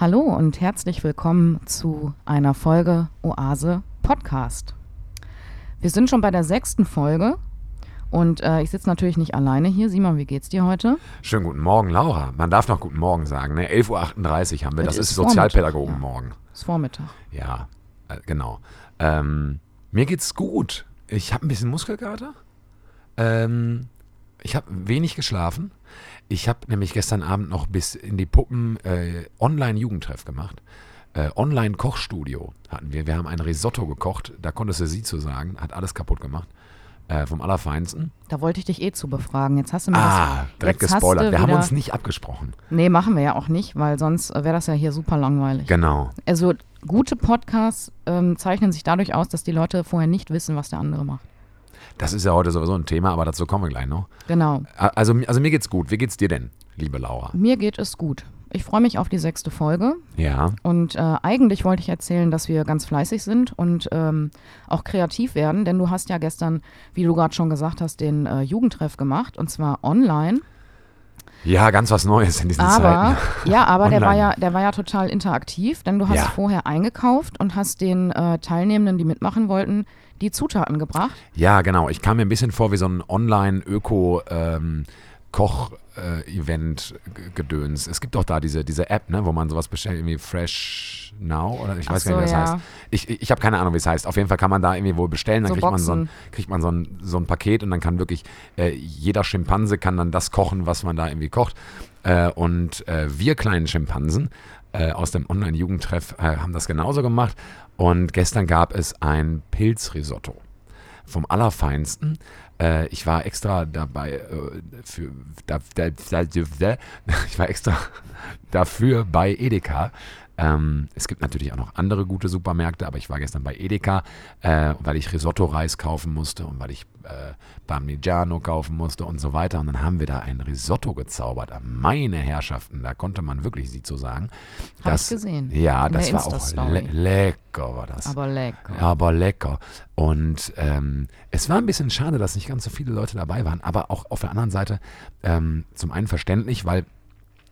Hallo und herzlich willkommen zu einer Folge Oase Podcast. Wir sind schon bei der sechsten Folge und äh, ich sitze natürlich nicht alleine hier. Simon, wie geht's dir heute? Schönen guten Morgen, Laura. Man darf noch guten Morgen sagen. Ne? 11.38 Uhr haben wir. Das, ist ist Sozialpädagogenmorgen. Ist Vormittag. Ja, äh, genau. Ähm, mir geht's gut. Ich habe ein bisschen Muskelkater. Ähm, ich habe wenig geschlafen. Ich habe nämlich gestern Abend noch bis in die Puppen äh, Online-Jugendtreff gemacht. Äh, Online-Kochstudio hatten wir. Wir haben ein Risotto gekocht. Da konntest du sie zu sagen. Hat alles kaputt gemacht. Äh, vom Allerfeinsten. Da wollte ich dich eh zu befragen. Jetzt hast du mir Ah, das. direkt gespoilert. Wir haben uns nicht abgesprochen. Nee, machen wir ja auch nicht, weil sonst wäre das ja hier super langweilig. Genau. Also gute Podcasts ähm, zeichnen sich dadurch aus, dass die Leute vorher nicht wissen, was der andere macht. Das ist ja heute sowieso ein Thema, aber dazu kommen wir gleich noch. Genau. Also, also mir geht's gut. Wie geht's dir denn, liebe Laura? Mir geht es gut. Ich freue mich auf die sechste Folge. Ja. Und äh, eigentlich wollte ich erzählen, dass wir ganz fleißig sind und ähm, auch kreativ werden, denn du hast ja gestern, wie du gerade schon gesagt hast, den äh, Jugendtreff gemacht und zwar online. Ja, ganz was Neues in diesen Aber Zeiten. ja, aber der war ja, der war ja total interaktiv, denn du hast Ja. vorher eingekauft und hast den äh, Teilnehmenden, die mitmachen wollten, die Zutaten gebracht. Ja, genau. Ich kam mir ein bisschen vor wie so ein Online-Öko-Koch-Event-Gedöns. es gibt doch da diese, diese App, ne, wo man sowas bestellt, irgendwie Fresh Now oder ich weiß gar nicht, wie so, das ja. heißt. Ich, ich, ich habe keine Ahnung, wie es heißt. Auf jeden Fall kann man da irgendwie wohl bestellen, dann So kriegt man, so ein, kriegt man so ein, so ein Paket und dann kann wirklich äh, jeder Schimpanse kann dann das kochen, was man da irgendwie kocht. Äh, und äh, wir kleinen Schimpansen äh, aus dem Online-Jugendtreff äh, haben das genauso gemacht. Und gestern gab es ein Pilzrisotto vom Allerfeinsten. Äh, ich war extra dabei äh, für da, da, da, ich war extra dafür bei Edeka. Ähm, es gibt natürlich auch noch andere gute Supermärkte, aber ich war gestern bei Edeka, äh, weil ich Risotto-Reis kaufen musste und weil ich äh, Parmigiano kaufen musste und so weiter. Und dann haben wir da ein Risotto gezaubert. Meine Herrschaften, da konnte man wirklich sie zu sagen. Hab Das- ich gesehen. Ja, In das war auch le lecker, war das. Aber lecker. Aber lecker. Und ähm, es war ein bisschen schade, dass nicht ganz so viele Leute dabei waren, aber auch auf der anderen Seite ähm, zum einen verständlich, weil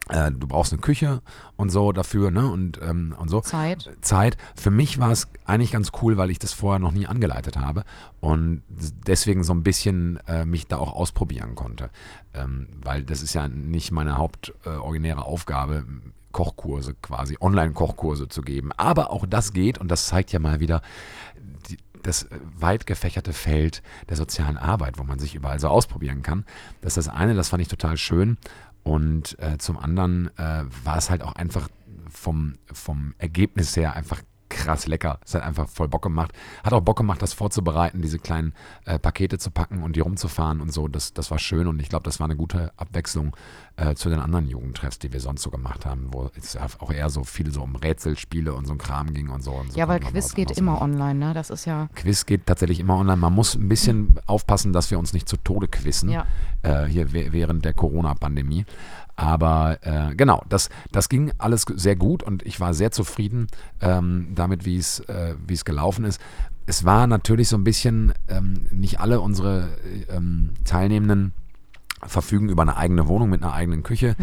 äh, du brauchst eine Küche und so dafür, ne? Und, ähm, und so. Zeit. Zeit. Für mich war es eigentlich ganz cool, weil ich das vorher noch nie angeleitet habe und deswegen so ein bisschen äh, mich da auch ausprobieren konnte. Ähm, weil das ist ja nicht meine hauptoriginäre äh, Aufgabe, Kochkurse quasi, Online-Kochkurse zu geben. Aber auch das geht und das zeigt ja mal wieder die, das weit gefächerte Feld der sozialen Arbeit, wo man sich überall so ausprobieren kann. Das ist das eine, das fand ich total schön. Und äh, zum anderen äh, war es halt auch einfach vom, vom Ergebnis her einfach krass lecker. Es hat einfach voll Bock gemacht. Hat auch Bock gemacht, das vorzubereiten, diese kleinen äh, Pakete zu packen und die rumzufahren und so. Das, das war schön und ich glaube, das war eine gute Abwechslung äh, zu den anderen Jugendtreffs, die wir sonst so gemacht haben, wo es auch eher so viel so um Rätselspiele und so ein Kram ging und so. Und so Ja, weil Quiz geht immer machen. online, ne? Das ist ja. Quiz geht tatsächlich immer online. Man muss ein bisschen aufpassen, dass wir uns nicht zu Tode quizzen, Ja. äh, hier wäh- während der Corona-Pandemie. Aber äh, genau, das, das ging alles sehr gut und ich war sehr zufrieden ähm, damit, wie es äh, wie es gelaufen ist. Es war natürlich so ein bisschen, ähm, nicht alle unsere ähm, Teilnehmenden verfügen über eine eigene Wohnung mit einer eigenen Küche.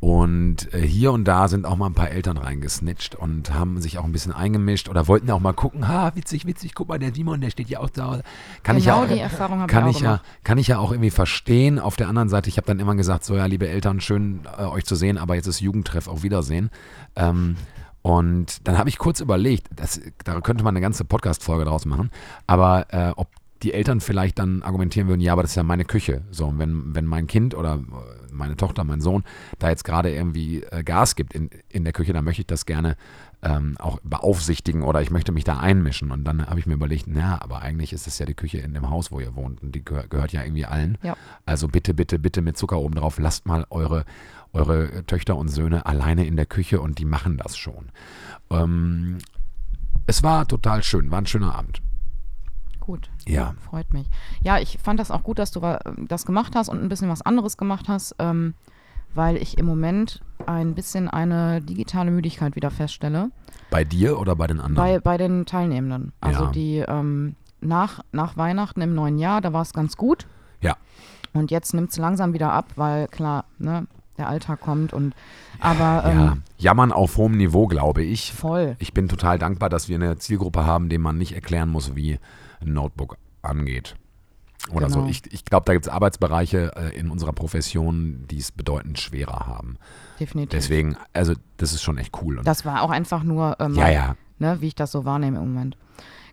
Und äh, hier und da sind auch mal ein paar Eltern reingesnitcht und haben sich auch ein bisschen eingemischt oder wollten auch mal gucken, ha, witzig, witzig, guck mal, der Simon, der steht ja auch da. Kann ich ja Genau auch, die Erfahrung habe ich kann auch ich ja, gemacht. kann ich ja auch irgendwie verstehen. Auf der anderen Seite, ich habe dann immer gesagt, so ja, liebe Eltern, schön äh, euch zu sehen, aber jetzt ist Jugendtreff, auf Wiedersehen. Ähm, und dann habe ich kurz überlegt, das, da könnte man eine ganze Podcast-Folge draus machen, aber äh, ob die Eltern vielleicht dann argumentieren würden, ja, aber das ist ja meine Küche. So, und wenn, wenn mein Kind oder äh, meine Tochter, mein Sohn da jetzt gerade irgendwie äh, Gas gibt in, in der Küche, dann möchte ich das gerne ähm, auch beaufsichtigen oder ich möchte mich da einmischen. Und dann habe ich mir überlegt, na, aber eigentlich ist es ja die Küche in dem Haus, wo ihr wohnt und die gehör, gehört ja irgendwie allen. Ja. Also bitte, bitte, bitte mit Zucker oben drauf, lasst mal eure, eure Töchter und Söhne alleine in der Küche und die machen das schon. Ähm, es war total schön, war ein schöner Abend. Gut. Ja. Freut mich. Ja, ich fand das auch gut, dass du wa- das gemacht hast und ein bisschen was anderes gemacht hast, ähm, weil ich im Moment ein bisschen eine digitale Müdigkeit wieder feststelle. Bei dir oder bei den anderen? Bei, bei den Teilnehmenden. Also Ja. die ähm, nach, nach Weihnachten im neuen Jahr, da war es ganz gut. Ja. Und jetzt nimmt es langsam wieder ab, weil klar, ne, der Alltag kommt und aber ähm, ja, jammern auf hohem Niveau, glaube ich. voll. Ich bin total dankbar, dass wir eine Zielgruppe haben, dem man nicht erklären muss, wie ein Notebook angeht. Oder Genau. so. Ich, ich glaube, da gibt es Arbeitsbereiche äh, in unserer Profession, die es bedeutend schwerer haben. Definitiv. Deswegen, also das ist schon echt cool. Und Das war auch einfach nur, ähm, ja, ja. Ne, wie ich das so wahrnehme im Moment.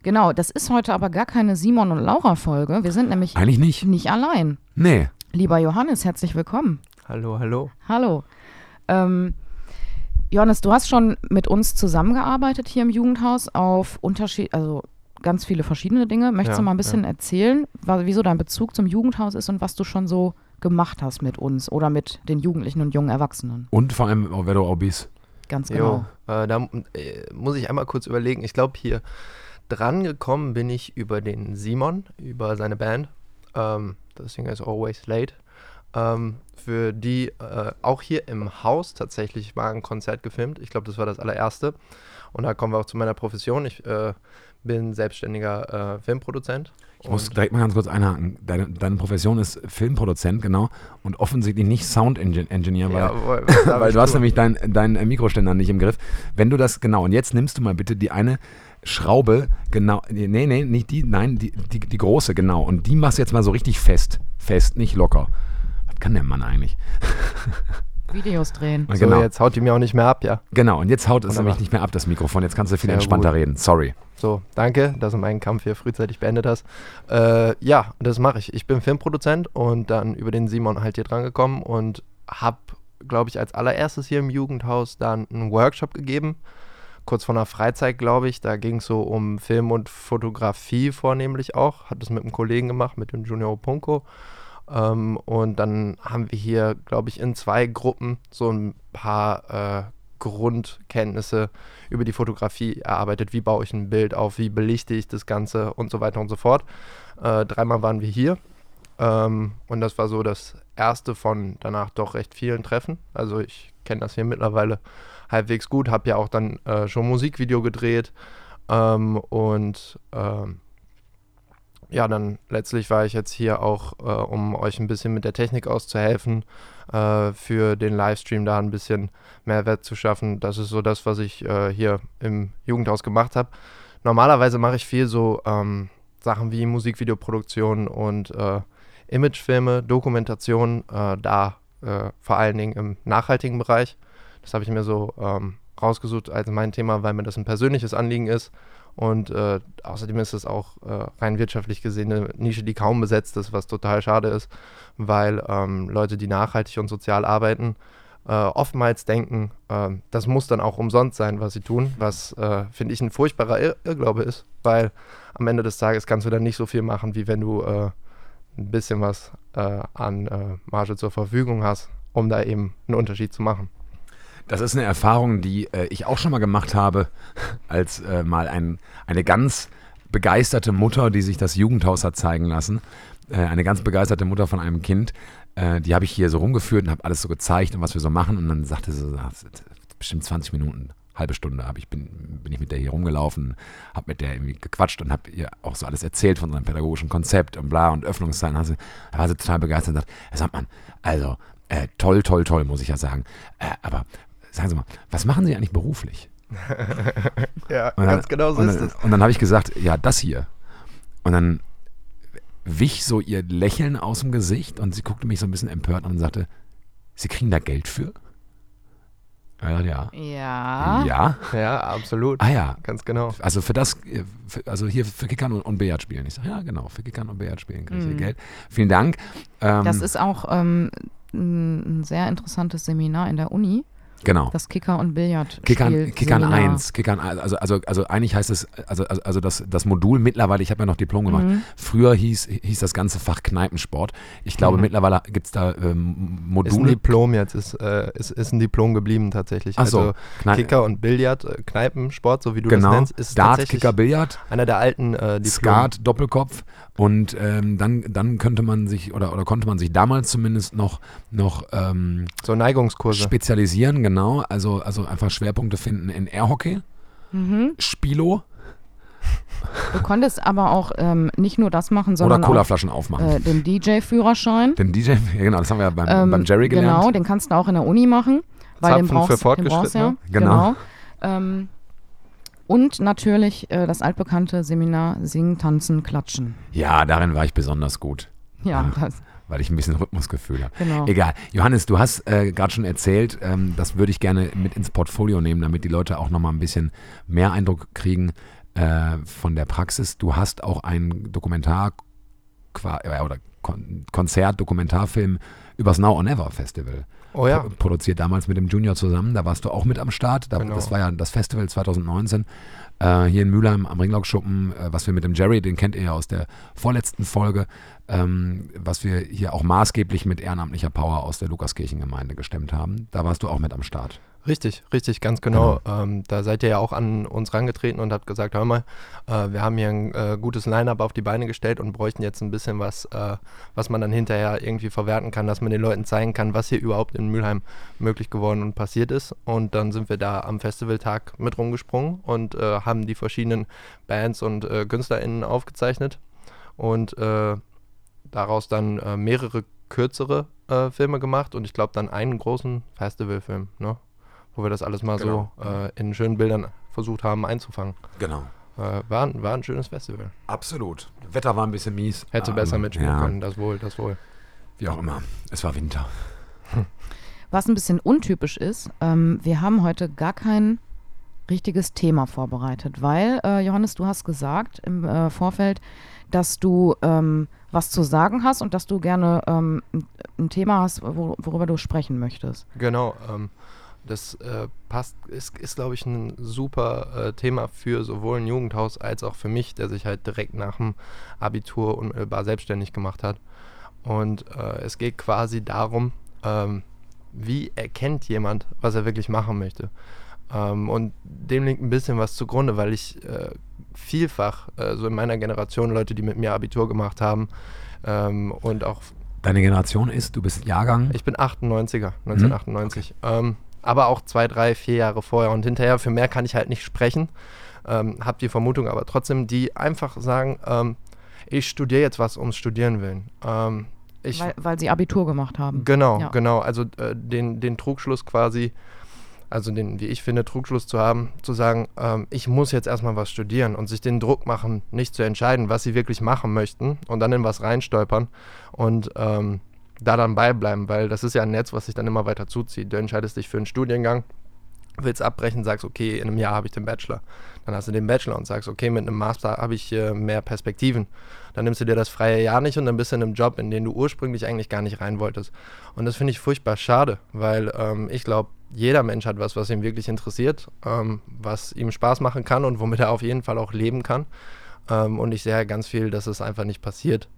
Genau, das ist heute aber gar keine Simon und Laura Folge. Wir sind nämlich Eigentlich nicht. nicht allein. Nee. Lieber Johannes, herzlich willkommen. Hallo, hallo. Hallo. Ähm, Johannes, du hast schon mit uns zusammengearbeitet hier im Jugendhaus auf Unterschied, also ganz viele verschiedene Dinge. Möchtest Ja, du mal ein bisschen erzählen, wa- wieso dein Bezug zum Jugendhaus ist und was du schon so gemacht hast mit uns oder mit den Jugendlichen und jungen Erwachsenen? Und vor allem, oh, wer du auch bist. Ganz genau. Jo, äh, da äh, muss ich einmal kurz überlegen. Ich glaube, hier dran gekommen bin ich über den Simon, über seine Band. Ähm, das Ding ist Always Late. Ähm, für die äh, auch hier im Haus tatsächlich war ein Konzert gefilmt. Ich glaube, das war das allererste. Und da kommen wir auch zu meiner Profession. Ich äh, bin selbstständiger äh, Filmproduzent. Ich muss direkt mal ganz kurz einhaken. Deine, deine Profession ist Filmproduzent, genau. Und offensichtlich nicht Sound Engi- Engineer, weil, darf weil ich du hast nämlich deinen dein äh, Mikroständer nicht im Griff. Wenn du das, genau, und jetzt nimmst du mal bitte die eine Schraube, genau, nee, nee, nicht die, nein, die, die, die große, genau. Und die machst du jetzt mal so richtig fest. Fest, nicht locker. Was kann der Mann eigentlich? Videos drehen. So, genau. jetzt haut die mir auch nicht mehr ab, ja. Genau, und jetzt haut es nämlich nicht mehr ab, das Mikrofon. Jetzt kannst du viel Sehr entspannter gut. reden. Sorry. So, danke, dass du meinen Kampf hier frühzeitig beendet hast. Äh, ja, das mache ich. Ich bin Filmproduzent und dann über den Simon halt hier dran gekommen und habe, glaube ich, als allererstes hier im Jugendhaus dann einen Workshop gegeben. Kurz vor einer Freizeit, glaube ich. Da ging es so um Film und Fotografie vornehmlich auch. Hat das mit einem Kollegen gemacht, mit dem Junior Punko. Ähm, und dann haben wir hier, glaube ich, in zwei Gruppen so ein paar äh, Grundkenntnisse über die Fotografie erarbeitet. Wie baue ich ein Bild auf? Wie belichte ich das Ganze? Und so weiter und so fort. Äh, dreimal waren wir hier. Ähm, und das war so das erste von danach doch recht vielen Treffen. Also ich kenne das hier mittlerweile halbwegs gut. Habe ja auch dann äh, schon Musikvideo gedreht. Ähm, und ähm, ja, dann letztlich war ich jetzt hier auch, äh, um euch ein bisschen mit der Technik auszuhelfen, äh, für den Livestream da ein bisschen Mehrwert zu schaffen. Das ist so das, was ich äh, hier im Jugendhaus gemacht habe. Normalerweise mache ich viel so ähm, Sachen wie Musikvideoproduktion und äh, Imagefilme, Dokumentation, äh, da äh, vor allen Dingen im nachhaltigen Bereich. Das habe ich mir so ähm, rausgesucht als mein Thema, weil mir das ein persönliches Anliegen ist. Und äh, außerdem ist es auch äh, rein wirtschaftlich gesehen eine Nische, die kaum besetzt ist, was total schade ist, weil ähm, Leute, die nachhaltig und sozial arbeiten, äh, oftmals denken, äh, das muss dann auch umsonst sein, was sie tun, was, äh, finde ich, ein furchtbarer Ir Irrglaube ist, weil am Ende des Tages kannst du dann nicht so viel machen, wie wenn du äh, ein bisschen was äh, an Marge zur Verfügung hast, um da eben einen Unterschied zu machen. Das ist eine Erfahrung, die äh, ich auch schon mal gemacht habe, als äh, mal ein, eine ganz begeisterte Mutter, die sich das Jugendhaus hat zeigen lassen, äh, eine ganz begeisterte Mutter von einem Kind, äh, die habe ich hier so rumgeführt und habe alles so gezeigt und was wir so machen und dann sagte sie so, "Ah, das ist bestimmt 20 Minuten, halbe Stunde hab ich bin, bin ich mit der hier rumgelaufen, habe mit der irgendwie gequatscht und habe ihr auch so alles erzählt von seinem pädagogischen Konzept und bla und Öffnungszeiten. Also, da war sie total begeistert und sagt, Herr Sandmann, also äh, toll, toll, toll, muss ich ja sagen. Äh, aber sagen Sie mal, was machen Sie eigentlich beruflich? Ja, Und dann, und dann, Und dann habe ich gesagt, ja, das hier. Und dann wich so ihr Lächeln aus dem Gesicht und sie guckte mich so ein bisschen empört an und sagte, Sie kriegen da Geld für? Ja, ja. Ja. Ja? Ja, absolut. Ah ja. Ganz genau. Also für das, äh, für, also hier für Kickern und, und Billard spielen. Ich sage, ja genau, für Kickern und Billard spielen kriege ich hier Mhm. Geld. Vielen Dank. Ähm, Das ist auch ähm, ein sehr interessantes Seminar in der Uni, genau. das Kicker- und Billard. Kickern, Kickern 1, Kickern, also, also, also eigentlich heißt es, also, also, also das, das Modul mittlerweile, ich habe ja noch Diplom gemacht, Mhm. früher hieß, hieß das ganze Fach Kneipensport. Ich glaube, Mhm. mittlerweile gibt es da ähm, Ist ein Module. Diplom jetzt, ist, äh, ist, ist ein Diplom geblieben tatsächlich. Ach so, also Knei- Kicker und Billard, äh, Kneipensport, so wie du genau, das nennst, ist Dart, tatsächlich Kicker, Billard, einer der alten äh, Diplom. Skat, Doppelkopf und ähm, dann, dann könnte man sich, oder, oder konnte man sich damals zumindest noch, noch ähm, So Neigungskurse. spezialisieren, genau, also, also einfach Schwerpunkte finden in Airhockey, Mhm. Spilo Du konntest aber auch ähm, nicht nur das machen, sondern Oder Colaflaschen aufmachen. äh, den DJ-Führerschein. Den DJ, ja, genau, das haben wir ja beim, Ähm, beim Jerry gelernt. Genau, den kannst du auch in der Uni machen. Weil den Zapfen für brauchst, den brauchst du ja. Fortgeschrittene. Genau. Ähm, und natürlich äh, das altbekannte Seminar Singen, Tanzen, Klatschen. Ja, darin war ich besonders gut, Ja, das, weil ich ein bisschen Rhythmusgefühl habe. genau. Egal. Johannes, du hast äh, gerade schon erzählt, ähm, das würde ich gerne mit ins Portfolio nehmen, damit die Leute auch nochmal ein bisschen mehr Eindruck kriegen äh, von der Praxis. Du hast auch ein Dokumentar oder Kon Konzert, Dokumentarfilm übers Now or Never Festival Oh ja. pro- produziert, damals mit dem Junior zusammen. Da warst du auch mit am Start. Da, Genau. Das war ja das Festival 2019 äh, hier in Mülheim am Ringlockschuppen, äh, was wir mit dem Jerry, den kennt ihr ja aus der vorletzten Folge, ähm, was wir hier auch maßgeblich mit ehrenamtlicher Power aus der Lukaskirchengemeinde gestemmt haben. Da warst du auch mit am Start. Richtig, richtig, ganz genau. Ähm, da seid ihr ja auch an uns rangetreten und habt gesagt, hör mal, äh, wir haben hier ein äh, gutes Line-Up auf die Beine gestellt und bräuchten jetzt ein bisschen was, äh, was man dann hinterher irgendwie verwerten kann, dass man den Leuten zeigen kann, was hier überhaupt in Mülheim möglich geworden und passiert ist. Und dann sind wir da am Festivaltag mit rumgesprungen und äh, haben die verschiedenen Bands und äh, KünstlerInnen aufgezeichnet und äh, daraus dann mehrere kürzere Filme gemacht und ich glaube dann einen großen Festivalfilm, ne? Wo wir das alles mal Genau. so äh, in schönen Bildern versucht haben einzufangen. Genau. Äh, war, ein- war ein schönes Festival. Absolut. Wetter war ein bisschen mies. Hätte ähm, besser mitspielen ja, können, das wohl, das wohl. Wie auch immer. Es war Winter. Was ein bisschen untypisch ist, ähm, wir haben heute gar kein richtiges Thema vorbereitet, weil, äh, Johannes, du hast gesagt im äh, Vorfeld, dass du ähm, was zu sagen hast und dass du gerne ähm, ein, ein Thema hast, wo, worüber du sprechen möchtest. Genau, ähm, das äh, passt, ist, ist glaube ich, ein super äh, Thema für sowohl ein Jugendhaus als auch für mich, der sich halt direkt nach dem Abitur unmittelbar selbstständig gemacht hat. Und äh, es geht quasi darum, ähm, wie erkennt jemand, was er wirklich machen möchte. Ähm, und dem liegt ein bisschen was zugrunde, weil ich äh, vielfach, äh, so in meiner Generation, Leute, die mit mir Abitur gemacht haben ähm, und auch Deine Generation ist, du bist Jahrgang. ich bin 98er, 1998. Ähm, aber auch zwei, drei, vier Jahre vorher. Und hinterher, für mehr kann ich halt nicht sprechen. Ähm, hab die Vermutung, aber trotzdem, die einfach sagen, ähm, ich studiere jetzt was ums Studieren willen. Ähm, ich, Weil, weil sie Abitur gemacht haben. Genau, Ja. genau. Also äh, den, den Trugschluss quasi, also den, wie ich finde, Trugschluss zu haben, zu sagen, ähm, ich muss jetzt erstmal was studieren und sich den Druck machen, nicht zu entscheiden, was sie wirklich machen möchten und dann in was reinstolpern und ähm, da dann beibleiben, weil das ist ja ein Netz, was sich dann immer weiter zuzieht. Du entscheidest dich für einen Studiengang, willst abbrechen, sagst, okay, in einem Jahr habe ich den Bachelor. Dann hast du den Bachelor und sagst, okay, mit einem Master habe ich äh, mehr Perspektiven. Dann nimmst du dir das freie Jahr nicht und dann bist du in einem Job, in den du ursprünglich eigentlich gar nicht rein wolltest. Und das finde ich furchtbar schade, weil ähm, ich glaube, jeder Mensch hat was, was ihn wirklich interessiert, ähm, was ihm Spaß machen kann und womit er auf jeden Fall auch leben kann. Ähm, und ich sehe halt ganz viel, dass es einfach nicht passiert.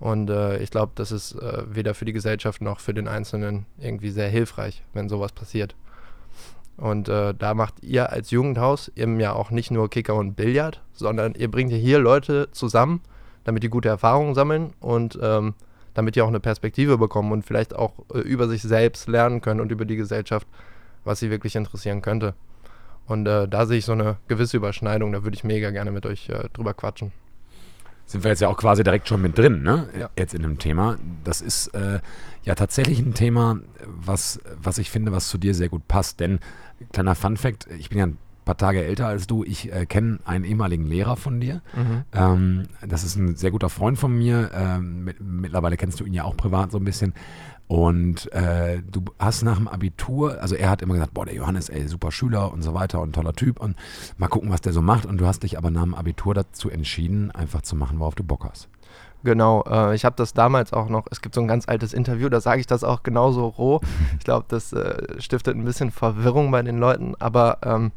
Und äh, ich glaube, das ist äh, weder für die Gesellschaft noch für den Einzelnen irgendwie sehr hilfreich, wenn sowas passiert. Und äh, da macht ihr als Jugendhaus eben ja auch nicht nur Kicker und Billard, sondern ihr bringt hier Leute zusammen, damit die gute Erfahrungen sammeln und ähm, damit die auch eine Perspektive bekommen und vielleicht auch äh, über sich selbst lernen können und über die Gesellschaft, was sie wirklich interessieren könnte. Und äh, da sehe ich so eine gewisse Überschneidung, da würde ich mega gerne mit euch äh, drüber quatschen. Sind wir jetzt ja auch quasi direkt schon mit drin, ne? Ja. Jetzt in dem Thema. Das ist äh, ja tatsächlich ein Thema, was, was ich finde, was zu dir sehr gut passt. Denn, kleiner Fun Fact, ich bin ja ein paar Tage älter als du. Ich äh, kenne einen ehemaligen Lehrer von dir. Ähm, das ist ein sehr guter Freund von mir. Ähm, mit, mittlerweile kennst du ihn ja auch privat so ein bisschen. Und äh, du hast nach dem Abitur, also er hat immer gesagt, boah, der Johannes, ey, super Schüler und so weiter und toller Typ und mal gucken, was der so macht. Und du hast dich aber nach dem Abitur dazu entschieden, einfach zu machen, worauf du Bock hast. Genau, äh, ich habe das damals auch noch, es gibt so ein ganz altes Interview, da sage ich das auch genauso roh. Ich glaube, das äh, stiftet ein bisschen Verwirrung bei den Leuten, aber ähm,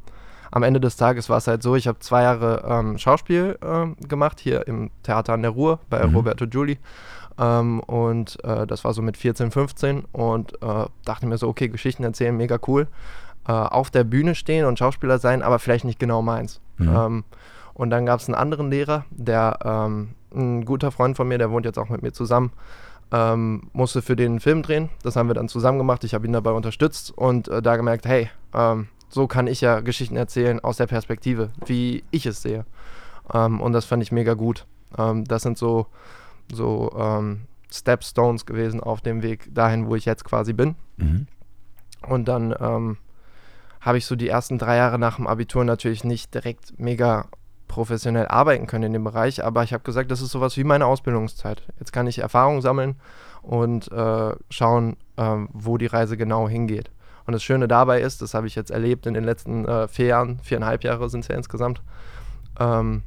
am Ende des Tages war es halt so, ich habe zwei Jahre ähm, Schauspiel ähm, gemacht, hier im Theater an der Ruhr bei Mhm. Roberto Giuli. Ähm, und äh, das war so mit 14, 15 und äh, dachte mir so, okay, Geschichten erzählen, mega cool. Äh, auf der Bühne stehen und Schauspieler sein, aber vielleicht nicht genau meins. Mhm. Ähm, und dann gab es einen anderen Lehrer, der ähm, ein guter Freund von mir, der wohnt jetzt auch mit mir zusammen, ähm, musste für den einen Film drehen. Das haben wir dann zusammen gemacht. Ich habe ihn dabei unterstützt und äh, da gemerkt, hey, ähm, so kann ich ja Geschichten erzählen aus der Perspektive, wie ich es sehe. Ähm, und das fand ich mega gut. Ähm, das sind so, so ähm, Stepstones gewesen auf dem Weg dahin, wo ich jetzt quasi bin. Mhm. Und dann ähm, habe ich so die ersten drei Jahre nach dem Abitur natürlich nicht direkt mega professionell arbeiten können in dem Bereich, aber ich habe gesagt, das ist sowas wie meine Ausbildungszeit. Jetzt kann ich Erfahrung sammeln und äh, schauen, ähm, wo die Reise genau hingeht. Und das Schöne dabei ist, das habe ich jetzt erlebt in den letzten äh, vier Jahren, viereinhalb Jahre sind es ja insgesamt, ähm,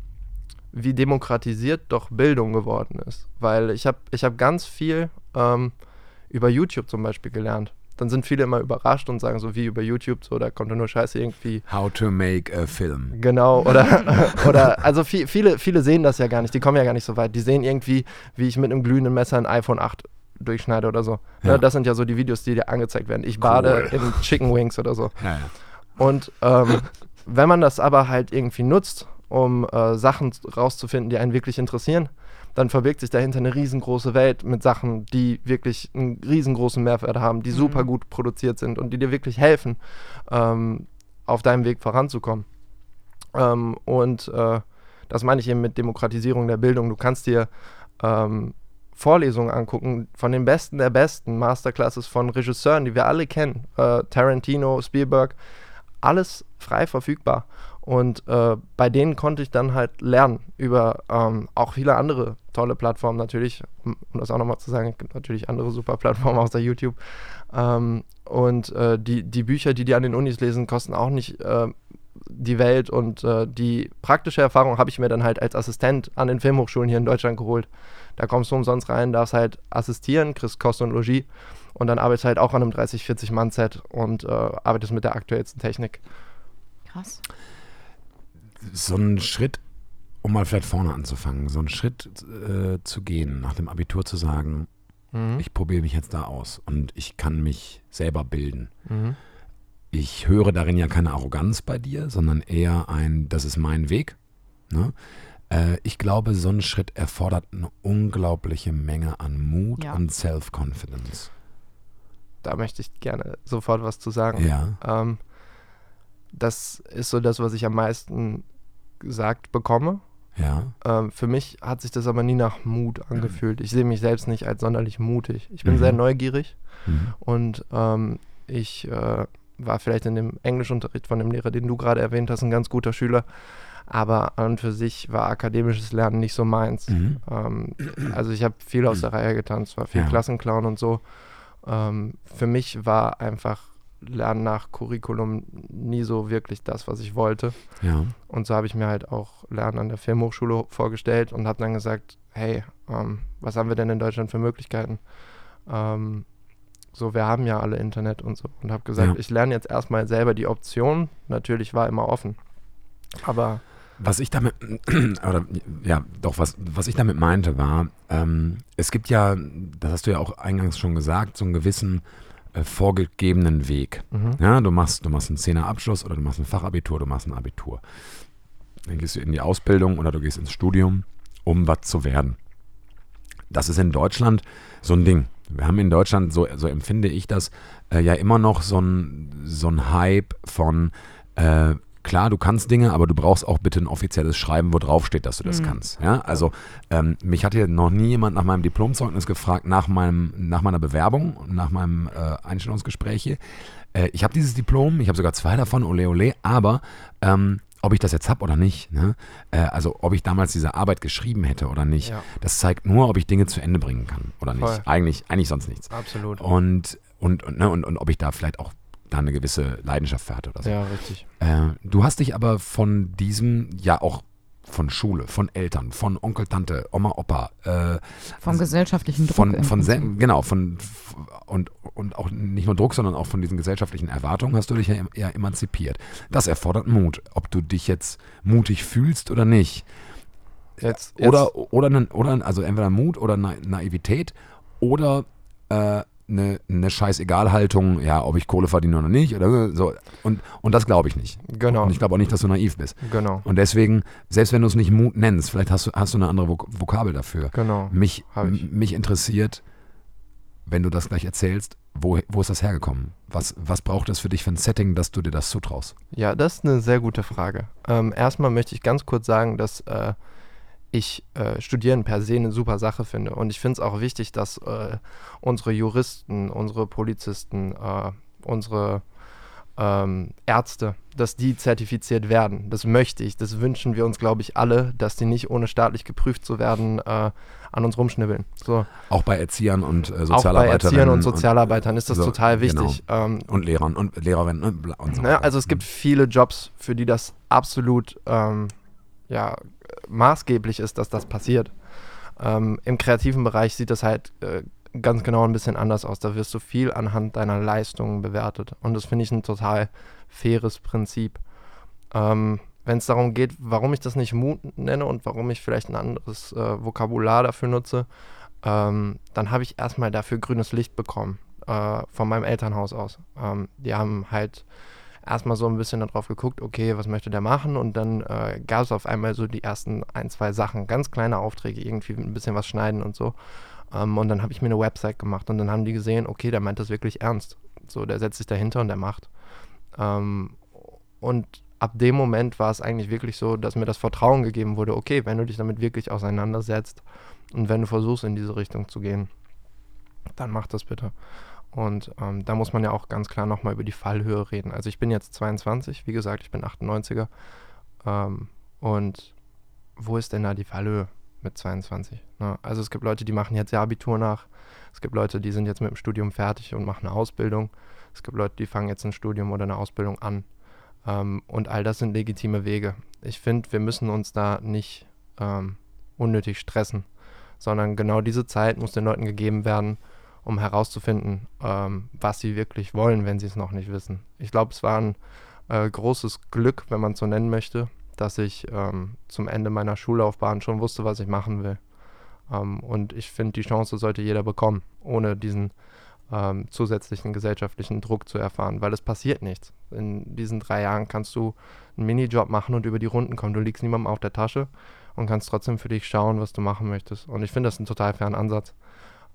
wie demokratisiert doch Bildung geworden ist. Weil ich habe ich hab ganz viel ähm, über YouTube zum Beispiel gelernt. Dann sind viele immer überrascht und sagen so, wie über YouTube, so, da kommt ja nur Scheiße irgendwie. How to make a film. Genau, oder, oder also viel, viele, viele sehen das ja gar nicht, die kommen ja gar nicht so weit. Die sehen irgendwie, wie ich mit einem glühenden Messer ein iPhone 8 durchschneide oder so. Ja. Ne, das sind ja so die Videos, die dir angezeigt werden. Ich bade in Chicken Wings oder so. Ja, ja. Und ähm, wenn man das aber halt irgendwie nutzt, um äh, Sachen rauszufinden, die einen wirklich interessieren, dann verbirgt sich dahinter eine riesengroße Welt mit Sachen, die wirklich einen riesengroßen Mehrwert haben, die super gut produziert sind und die dir wirklich helfen, ähm, auf deinem Weg voranzukommen. Ähm, und äh, das meine ich eben mit Demokratisierung der Bildung. Du kannst dir ähm, Vorlesungen angucken von den Besten der Besten, Masterclasses von Regisseuren, die wir alle kennen, äh, Tarantino, Spielberg, alles frei verfügbar. Und äh, bei denen konnte ich dann halt lernen über ähm, auch viele andere tolle Plattformen natürlich, um das auch nochmal zu sagen, es gibt natürlich andere super Plattformen außer YouTube. Ähm, und äh, die, die Bücher, die die an den Unis lesen, kosten auch nicht äh, die Welt. Und äh, die praktische Erfahrung habe ich mir dann halt als Assistent an den Filmhochschulen hier in Deutschland geholt. Da kommst du umsonst rein, darfst halt assistieren, kriegst Kost und Logis und dann arbeitest halt auch an einem 30, 40 Mann-Set und äh, arbeitest mit der aktuellsten Technik. Krass. So einen Schritt, um mal vielleicht vorne anzufangen, so einen Schritt äh, zu gehen, nach dem Abitur zu sagen, Mhm. ich probiere mich jetzt da aus und ich kann mich selber bilden. Mhm. Ich höre darin ja keine Arroganz bei dir, sondern eher ein, das ist mein Weg. Ne? Äh, ich glaube, so ein Schritt erfordert eine unglaubliche Menge an Mut Ja. und Self-Confidence. Da möchte ich gerne sofort was zu sagen. Ja. Ähm, das ist so das, was ich am meisten gesagt bekomme. Ja. Ähm, für mich hat sich das aber nie nach Mut angefühlt. Ich sehe mich selbst nicht als sonderlich mutig. Ich bin Mhm. sehr neugierig Mhm. und ähm, ich äh, war vielleicht in dem Englischunterricht von dem Lehrer, den du gerade erwähnt hast, ein ganz guter Schüler. Aber an und für sich war akademisches Lernen nicht so meins. Mhm. Ähm, also ich habe viel aus der Reihe getanzt, war viel Ja. Klassenclown und so. Ähm, für mich war einfach Lernen nach Curriculum nie so wirklich das, was ich wollte. Ja. Und so habe ich mir halt auch Lernen an der Filmhochschule vorgestellt und habe dann gesagt, hey, ähm, was haben wir denn in Deutschland für Möglichkeiten? Ähm, so, wir haben ja alle Internet und so. Und habe gesagt, Ja. ich lerne jetzt erstmal selber die Option. Natürlich war immer offen. Aber Was ich damit, oder ja, doch, was, was ich damit meinte, war, ähm, es gibt ja, das hast du ja auch eingangs schon gesagt, so einen gewissen äh, vorgegebenen Weg. mhm. Ja, du machst, du machst einen Zehner-Abschluss oder du machst ein Fachabitur, du machst ein Abitur. Dann gehst du in die Ausbildung oder du gehst ins Studium, um was zu werden. Das ist in Deutschland so ein Ding. Wir haben in Deutschland, so, so empfinde ich das, äh, ja immer noch so ein, so ein Hype von, äh, klar, du kannst Dinge, aber du brauchst auch bitte ein offizielles Schreiben, wo drauf steht, dass du das Mhm. kannst. Ja, also ähm, mich hat hier noch nie jemand nach meinem Diplomzeugnis gefragt, nach, meinem, nach meiner Bewerbung, nach meinem äh, Einstellungsgespräch hier. Äh, ich habe dieses Diplom, ich habe sogar zwei davon, ole ole, aber ähm, ob ich das jetzt habe oder nicht, ne? äh, also ob ich damals diese Arbeit geschrieben hätte oder nicht, Ja. das zeigt nur, ob ich Dinge zu Ende bringen kann oder nicht. Voll. Eigentlich, eigentlich sonst nichts. absolut. Und, und, und, ne, und, und ob ich da vielleicht auch da eine gewisse Leidenschaft für hatte oder so. Ja, richtig. Äh, du hast dich aber von diesem, ja auch von Schule, von Eltern, von Onkel, Tante, Oma, Opa, äh, Vom gesellschaftlichen Druck. von, von se- genau, von f- und, und auch nicht nur Druck, sondern auch von diesen gesellschaftlichen Erwartungen hast du dich ja eher emanzipiert. Das erfordert Mut, ob du dich jetzt mutig fühlst oder nicht. Jetzt, jetzt Oder, oder, oder also entweder Mut oder Na Naivität oder äh, eine, eine Scheiß-Egal-Haltung, ja, ob ich Kohle verdiene oder nicht. Oder so. und, und das glaube ich nicht. Genau, Und ich glaube auch nicht, dass du naiv bist. genau, Und deswegen, selbst wenn du es nicht Mut nennst, vielleicht hast du, hast du eine andere Vok Vokabel dafür. genau. Mich, mich interessiert, wenn du das gleich erzählst, wo, wo ist das hergekommen? Was, was braucht es für dich für ein Setting, dass du dir das zutraust? Ja, das ist eine sehr gute Frage. Ähm, erstmal möchte ich ganz kurz sagen, dass äh, ich äh, Studieren per se eine super Sache finde. Und ich finde es auch wichtig, dass äh, unsere Juristen, unsere Polizisten, äh, unsere ähm, Ärzte, dass die zertifiziert werden. Das möchte ich, das wünschen wir uns, glaube ich, alle, dass die nicht ohne staatlich geprüft zu werden äh, an uns rumschnibbeln. So. Auch bei Erziehern und äh, Sozialarbeiterinnen. Auch bei Erziehern und Sozialarbeitern ist das so, total wichtig. Genau. Ähm, und Lehrern und Lehrerinnen und, und so ne, Also es gibt viele Jobs, für die das absolut ähm, ja, maßgeblich ist, dass das passiert. Ähm, Im kreativen Bereich sieht das halt äh, ganz genau ein bisschen anders aus. Da wirst du viel anhand deiner Leistungen bewertet. Und das finde ich ein total faires Prinzip. Ähm, Wenn es darum geht, warum ich das nicht Mut nenne und warum ich vielleicht ein anderes äh, Vokabular dafür nutze, ähm, dann habe ich erstmal dafür grünes Licht bekommen äh, von meinem Elternhaus aus. Ähm, die haben halt erstmal so ein bisschen darauf geguckt, okay, was möchte der machen? Und dann äh, gab es auf einmal so die ersten ein, zwei Sachen, ganz kleine Aufträge, irgendwie ein bisschen was schneiden und so. Ähm, und dann habe ich mir eine Website gemacht und dann haben die gesehen, okay, der meint das wirklich ernst. So, der setzt sich dahinter und der macht. Ähm, und ab dem Moment war es eigentlich wirklich so, dass mir das Vertrauen gegeben wurde, okay, wenn du dich damit wirklich auseinandersetzt und wenn du versuchst, in diese Richtung zu gehen, dann mach das bitte. Und ähm, da muss man ja auch ganz klar nochmal über die Fallhöhe reden. Also ich bin jetzt 22, wie gesagt, ich bin 98er. Ähm, und wo ist denn da die Fallhöhe? mit 22. Ne? Also es gibt Leute, die machen jetzt ihr Abitur nach. Es gibt Leute, die sind jetzt mit dem Studium fertig und machen eine Ausbildung. Es gibt Leute, die fangen jetzt ein Studium oder eine Ausbildung an. Ähm, und all das sind legitime Wege. Ich finde, wir müssen uns da nicht ähm, unnötig stressen, sondern genau diese Zeit muss den Leuten gegeben werden, um herauszufinden, ähm, was sie wirklich wollen, wenn sie es noch nicht wissen. Ich glaube, es war ein äh, großes Glück, wenn man es so nennen möchte, dass ich ähm, zum Ende meiner Schullaufbahn schon wusste, was ich machen will. Ähm, und ich finde, die Chance sollte jeder bekommen, ohne diesen ähm, zusätzlichen gesellschaftlichen Druck zu erfahren, weil es passiert nichts. In diesen drei Jahren kannst du einen Minijob machen und über die Runden kommen. Du liegst niemandem auf der Tasche und kannst trotzdem für dich schauen, was du machen möchtest. Und ich finde das ein total fairen Ansatz.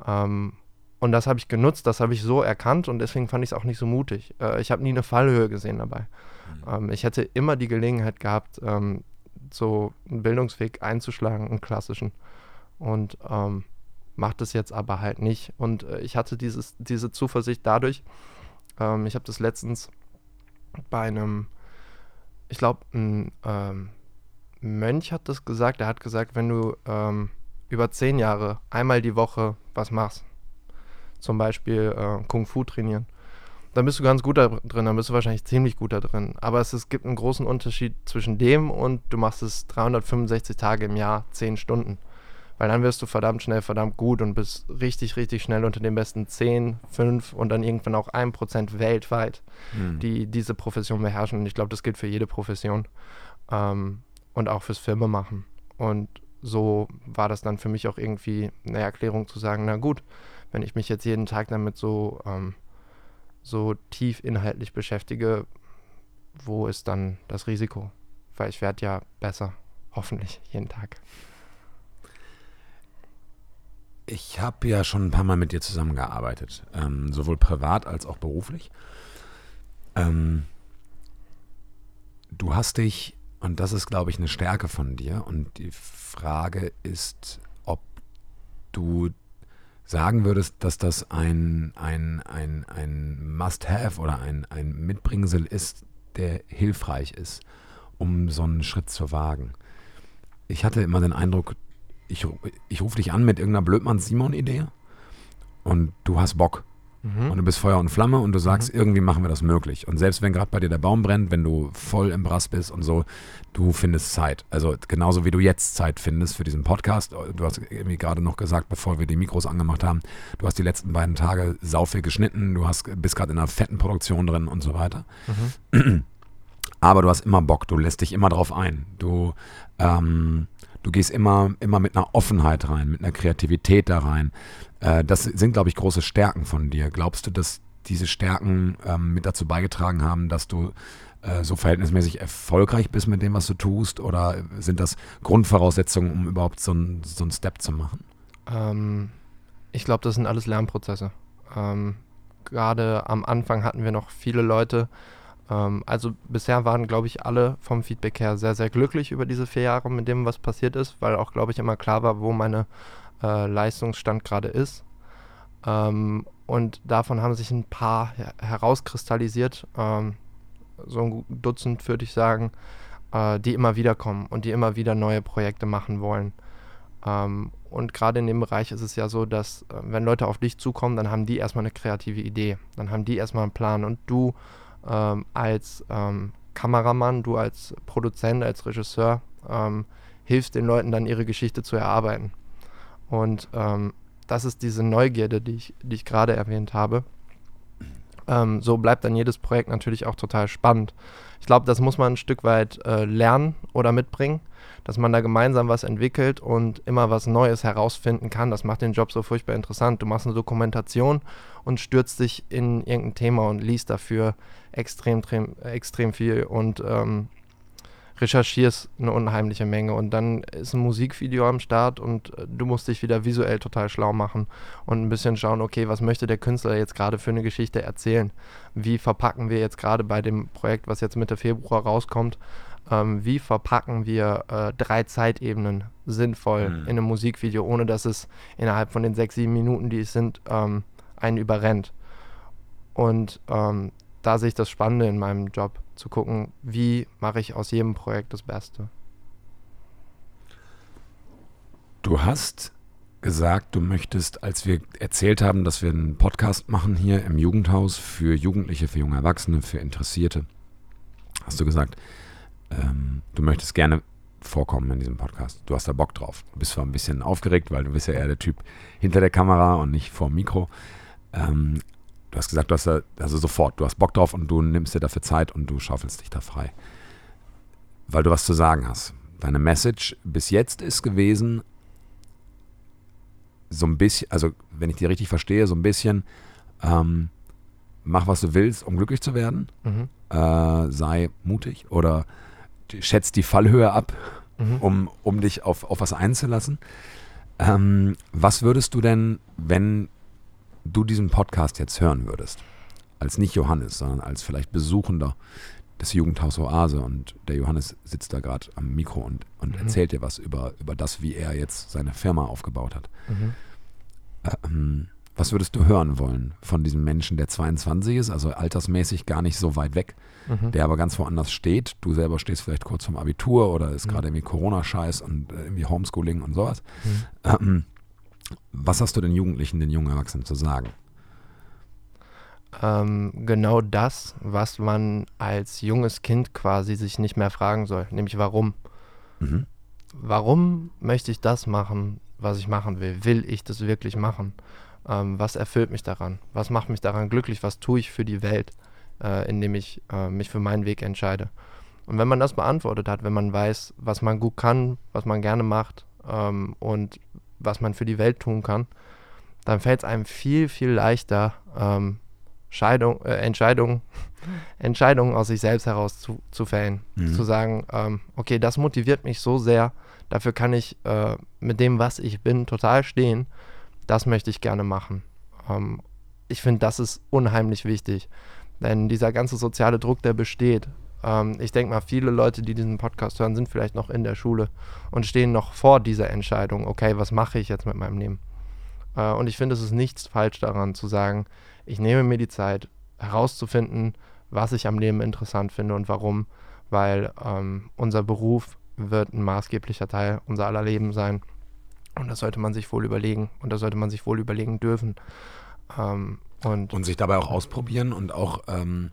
Ähm, und das habe ich genutzt, das habe ich so erkannt und deswegen fand ich es auch nicht so mutig. Äh, ich habe nie eine Fallhöhe gesehen dabei. Mhm. Ähm, ich hätte immer die Gelegenheit gehabt, ähm, so einen Bildungsweg einzuschlagen, einen klassischen. Und ähm, macht es jetzt aber halt nicht. Und äh, ich hatte dieses, diese Zuversicht dadurch, ähm, ich habe das letztens bei einem, ich glaube, ein ähm, Mönch hat das gesagt, der hat gesagt, wenn du ähm, über zehn Jahre einmal die Woche was machst, zum Beispiel äh, Kung Fu trainieren, dann bist du ganz gut da drin, dann bist du wahrscheinlich ziemlich gut da drin. Aber es, es gibt einen großen Unterschied zwischen dem und du machst es 365 Tage im Jahr, 10 Stunden. Weil dann wirst du verdammt schnell, verdammt gut und bist richtig, richtig schnell unter den besten 10, 5 und dann irgendwann auch 1% weltweit, mhm. die diese Profession beherrschen. Und ich glaube, das gilt für jede Profession ähm, und auch fürs Filmemachen. Und so war das dann für mich auch irgendwie eine Erklärung zu sagen, na gut, wenn ich mich jetzt jeden Tag damit so, ähm, so tief inhaltlich beschäftige, wo ist dann das Risiko? Weil ich werde ja besser, hoffentlich, jeden Tag. Ich habe ja schon ein paar Mal mit dir zusammengearbeitet, ähm, sowohl privat als auch beruflich. Ähm, du hast dich, und das ist, glaube ich, eine Stärke von dir, und die Frage ist, ob du sagen würdest, dass das ein, ein, ein, ein Must-Have oder ein, ein Mitbringsel ist, der hilfreich ist, um so einen Schritt zu wagen. Ich hatte immer den Eindruck, ich, ich rufe dich an mit irgendeiner Blödmann-Simon-Idee und du hast Bock. Mhm. Und du bist Feuer und Flamme und du sagst, mhm. irgendwie machen wir das möglich. Und selbst wenn gerade bei dir der Baum brennt, wenn du voll im Brass bist und so, du findest Zeit. Also genauso wie du jetzt Zeit findest für diesen Podcast. Du hast irgendwie gerade noch gesagt, bevor wir die Mikros angemacht haben, du hast die letzten beiden Tage sau viel geschnitten, du hast, bist gerade in einer fetten Produktion drin und so weiter. Mhm. Aber du hast immer Bock, du lässt dich immer drauf ein. Du, ähm, du gehst immer, immer mit einer Offenheit rein, mit einer Kreativität da rein. Äh, das sind, glaube ich, große Stärken von dir. Glaubst du, dass diese Stärken ähm, mit dazu beigetragen haben, dass du äh, so verhältnismäßig erfolgreich bist mit dem, was du tust? Oder sind das Grundvoraussetzungen, um überhaupt so einen so Step zu machen? Ähm, ich glaube, das sind alles Lernprozesse. Ähm, Gerade am Anfang hatten wir noch viele Leute. Ähm, also bisher waren, glaube ich, alle vom Feedback her sehr, sehr glücklich über diese vier Jahre mit dem, was passiert ist, weil auch, glaube ich, immer klar war, wo meine äh, Leistungsstand gerade ist. Ähm, und davon haben sich ein paar her herauskristallisiert, ähm, so ein Dutzend würde ich sagen, äh, die immer wieder kommen und die immer wieder neue Projekte machen wollen. Ähm, und gerade in dem Bereich ist es ja so, dass äh, wenn Leute auf dich zukommen, dann haben die erstmal eine kreative Idee, dann haben die erstmal einen Plan und du ähm, als ähm, Kameramann, du als Produzent, als Regisseur ähm, hilfst den Leuten dann ihre Geschichte zu erarbeiten. Und ähm, das ist diese Neugierde, die ich, die ich gerade erwähnt habe. Ähm, so bleibt dann jedes Projekt natürlich auch total spannend. Ich glaube, das muss man ein Stück weit äh, lernen oder mitbringen, dass man da gemeinsam was entwickelt und immer was Neues herausfinden kann. Das macht den Job so furchtbar interessant. Du machst eine Dokumentation und stürzt dich in irgendein Thema und liest dafür extrem, extrem, viel und ähm, recherchierst eine unheimliche Menge und dann ist ein Musikvideo am Start und äh, du musst dich wieder visuell total schlau machen und ein bisschen schauen, okay, was möchte der Künstler jetzt gerade für eine Geschichte erzählen? Wie verpacken wir jetzt gerade bei dem Projekt, was jetzt Mitte Februar rauskommt, ähm, wie verpacken wir äh, drei Zeitebenen sinnvoll mhm. in einem Musikvideo, ohne dass es innerhalb von den sechs, sieben Minuten, die es sind, ähm, einen überrennt? Und ähm, da sehe ich das Spannende in meinem Job, zu gucken, wie mache ich aus jedem Projekt das Beste. Du hast gesagt, du möchtest, als wir erzählt haben, dass wir einen Podcast machen hier im Jugendhaus für Jugendliche, für junge Erwachsene, für Interessierte, hast du gesagt, ähm, du möchtest gerne vorkommen in diesem Podcast. Du hast da Bock drauf. Du bist zwar ein bisschen aufgeregt, weil du bist ja eher der Typ hinter der Kamera und nicht vor dem Mikro. Ähm, du hast gesagt, du hast da, also sofort, du hast Bock drauf und du nimmst dir dafür Zeit und du schaufelst dich da frei. Weil du was zu sagen hast. Deine Message bis jetzt ist gewesen, so ein bisschen, also wenn ich die richtig verstehe, so ein bisschen, ähm, mach was du willst, um glücklich zu werden. Mhm. Äh, sei mutig oder schätz die Fallhöhe ab, mhm. um, um dich auf, auf was einzulassen. Ähm, was würdest du denn, wenn du diesen Podcast jetzt hören würdest, als nicht Johannes, sondern als vielleicht Besuchender des Jugendhaus Oase und der Johannes sitzt da gerade am Mikro und, und mhm. erzählt dir was über, über das, wie er jetzt seine Firma aufgebaut hat. Mhm. Ähm, was würdest du hören wollen von diesem Menschen, der 22 ist, also altersmäßig gar nicht so weit weg, mhm. der aber ganz woanders steht? Du selber stehst vielleicht kurz vom Abitur oder ist mhm. gerade irgendwie Corona-Scheiß und äh, irgendwie Homeschooling und sowas. Mhm. Ähm, was hast du den Jugendlichen, den jungen Erwachsenen zu sagen? Ähm, genau das, was man als junges Kind quasi sich nicht mehr fragen soll, nämlich warum. Mhm. Warum möchte ich das machen, was ich machen will? Will ich das wirklich machen? Ähm, was erfüllt mich daran? Was macht mich daran glücklich? Was tue ich für die Welt, äh, indem ich äh, mich für meinen Weg entscheide? Und wenn man das beantwortet hat, wenn man weiß, was man gut kann, was man gerne macht ähm, und was man für die Welt tun kann, dann fällt es einem viel, viel leichter, ähm, Scheidung, äh, Entscheidungen, Entscheidungen aus sich selbst heraus zu, zu fällen. Mhm. Zu sagen, ähm, okay, das motiviert mich so sehr, dafür kann ich äh, mit dem, was ich bin, total stehen. Das möchte ich gerne machen. Ähm, ich finde, das ist unheimlich wichtig. Denn dieser ganze soziale Druck, der besteht, ähm, ich denke mal, viele Leute, die diesen Podcast hören, sind vielleicht noch in der Schule und stehen noch vor dieser Entscheidung, okay, was mache ich jetzt mit meinem Leben? Äh, und ich finde, es ist nichts falsch daran zu sagen, ich nehme mir die Zeit herauszufinden, was ich am Leben interessant finde und warum, weil ähm, unser Beruf wird ein maßgeblicher Teil unser aller Leben sein. Und das sollte man sich wohl überlegen und das sollte man sich wohl überlegen dürfen. Ähm, und, und sich dabei auch ausprobieren und auch ähm,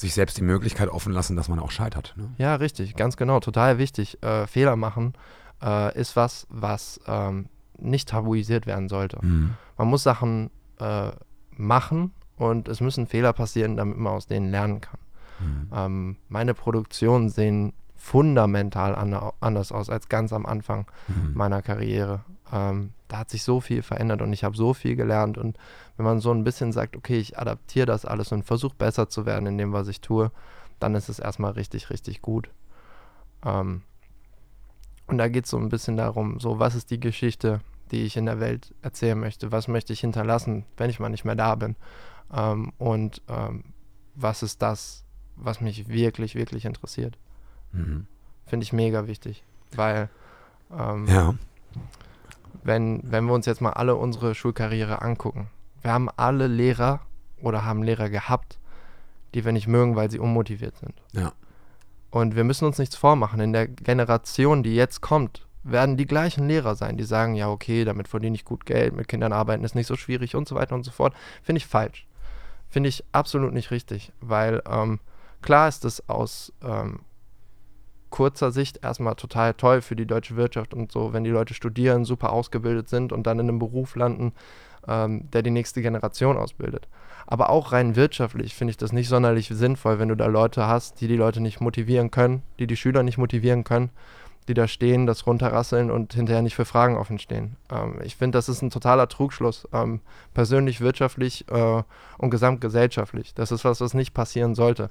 sich selbst die Möglichkeit offen lassen, dass man auch scheitert. Ne? Ja, richtig, ganz genau, total wichtig. Äh, Fehler machen äh, ist was, was ähm, nicht tabuisiert werden sollte. Mhm. Man muss Sachen äh, machen und es müssen Fehler passieren, damit man aus denen lernen kann. Mhm. Ähm, meine Produktionen sehen fundamental an, anders aus als ganz am Anfang mhm. meiner Karriere. Ähm, da hat sich so viel verändert und ich habe so viel gelernt. Und wenn man so ein bisschen sagt, okay, ich adaptiere das alles und versuche besser zu werden in dem, was ich tue, dann ist es erstmal richtig, richtig gut. Ähm, und da geht es so ein bisschen darum, so was ist die Geschichte, die ich in der Welt erzählen möchte? Was möchte ich hinterlassen, wenn ich mal nicht mehr da bin? Ähm, und ähm, was ist das, was mich wirklich, wirklich interessiert? Mhm. Finde ich mega wichtig, weil ähm, Ja. Wenn, wenn wir uns jetzt mal alle unsere Schulkarriere angucken, wir haben alle Lehrer oder haben Lehrer gehabt, die wir nicht mögen, weil sie unmotiviert sind. Ja. Und wir müssen uns nichts vormachen. In der Generation, die jetzt kommt, werden die gleichen Lehrer sein, die sagen, ja, okay, damit verdiene ich gut Geld, mit Kindern arbeiten ist nicht so schwierig und so weiter und so fort. Finde ich falsch. Finde ich absolut nicht richtig, weil ähm, klar ist es aus ähm, kurzer Sicht erstmal total toll für die deutsche Wirtschaft und so, wenn die Leute studieren, super ausgebildet sind und dann in einem Beruf landen, ähm, der die nächste Generation ausbildet. Aber auch rein wirtschaftlich finde ich das nicht sonderlich sinnvoll, wenn du da Leute hast, die die Leute nicht motivieren können, die die Schüler nicht motivieren können, die da stehen, das runterrasseln und hinterher nicht für Fragen offen stehen. Ähm, ich finde, das ist ein totaler Trugschluss, ähm, persönlich, wirtschaftlich äh, und gesamtgesellschaftlich. Das ist was, was nicht passieren sollte.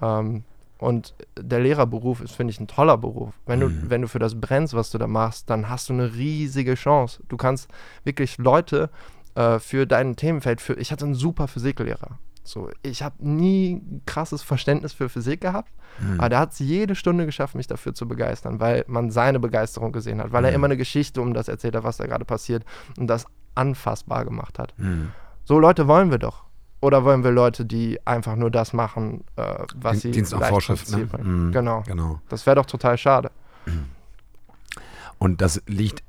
Ähm, und der Lehrerberuf ist, finde ich, ein toller Beruf. Wenn du, Mhm. wenn du für das brennst, was du da machst, dann hast du eine riesige Chance. Du kannst wirklich Leute äh, für dein Themenfeld, für, ich hatte einen super Physiklehrer. So, ich habe nie krasses Verständnis für Physik gehabt, Mhm. aber der hat es jede Stunde geschafft, mich dafür zu begeistern, weil man seine Begeisterung gesehen hat, weil er Mhm. immer eine Geschichte um das erzählt hat, was da gerade passiert und das anfassbar gemacht hat. Mhm. So Leute wollen wir doch. Oder wollen wir Leute, die einfach nur das machen, äh, was sie Dienst nach Vorschrift, ne? Mhm. Genau. Genau. Das wäre doch total schade. Und das liegt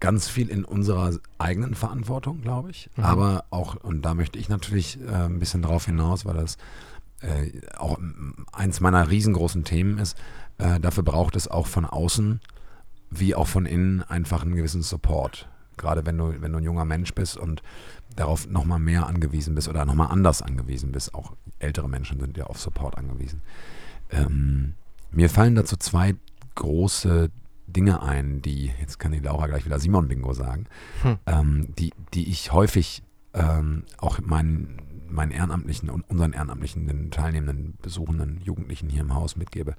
ganz viel in unserer eigenen Verantwortung, glaube ich. Mhm. Aber auch, und da möchte ich natürlich äh, ein bisschen drauf hinaus, weil das äh, auch eins meiner riesengroßen Themen ist. Äh, dafür braucht es auch von außen wie auch von innen einfach einen gewissen Support. Gerade wenn du, wenn du ein junger Mensch bist und darauf nochmal mehr angewiesen bist oder nochmal anders angewiesen bist. Auch ältere Menschen sind ja auf Support angewiesen. Ähm, mir fallen dazu zwei große Dinge ein, die, jetzt kann die Laura gleich wieder Simon Bingo sagen, Hm. ähm, die, die ich häufig ähm, auch meinen, meinen Ehrenamtlichen und unseren Ehrenamtlichen, den teilnehmenden, besuchenden Jugendlichen hier im Haus mitgebe.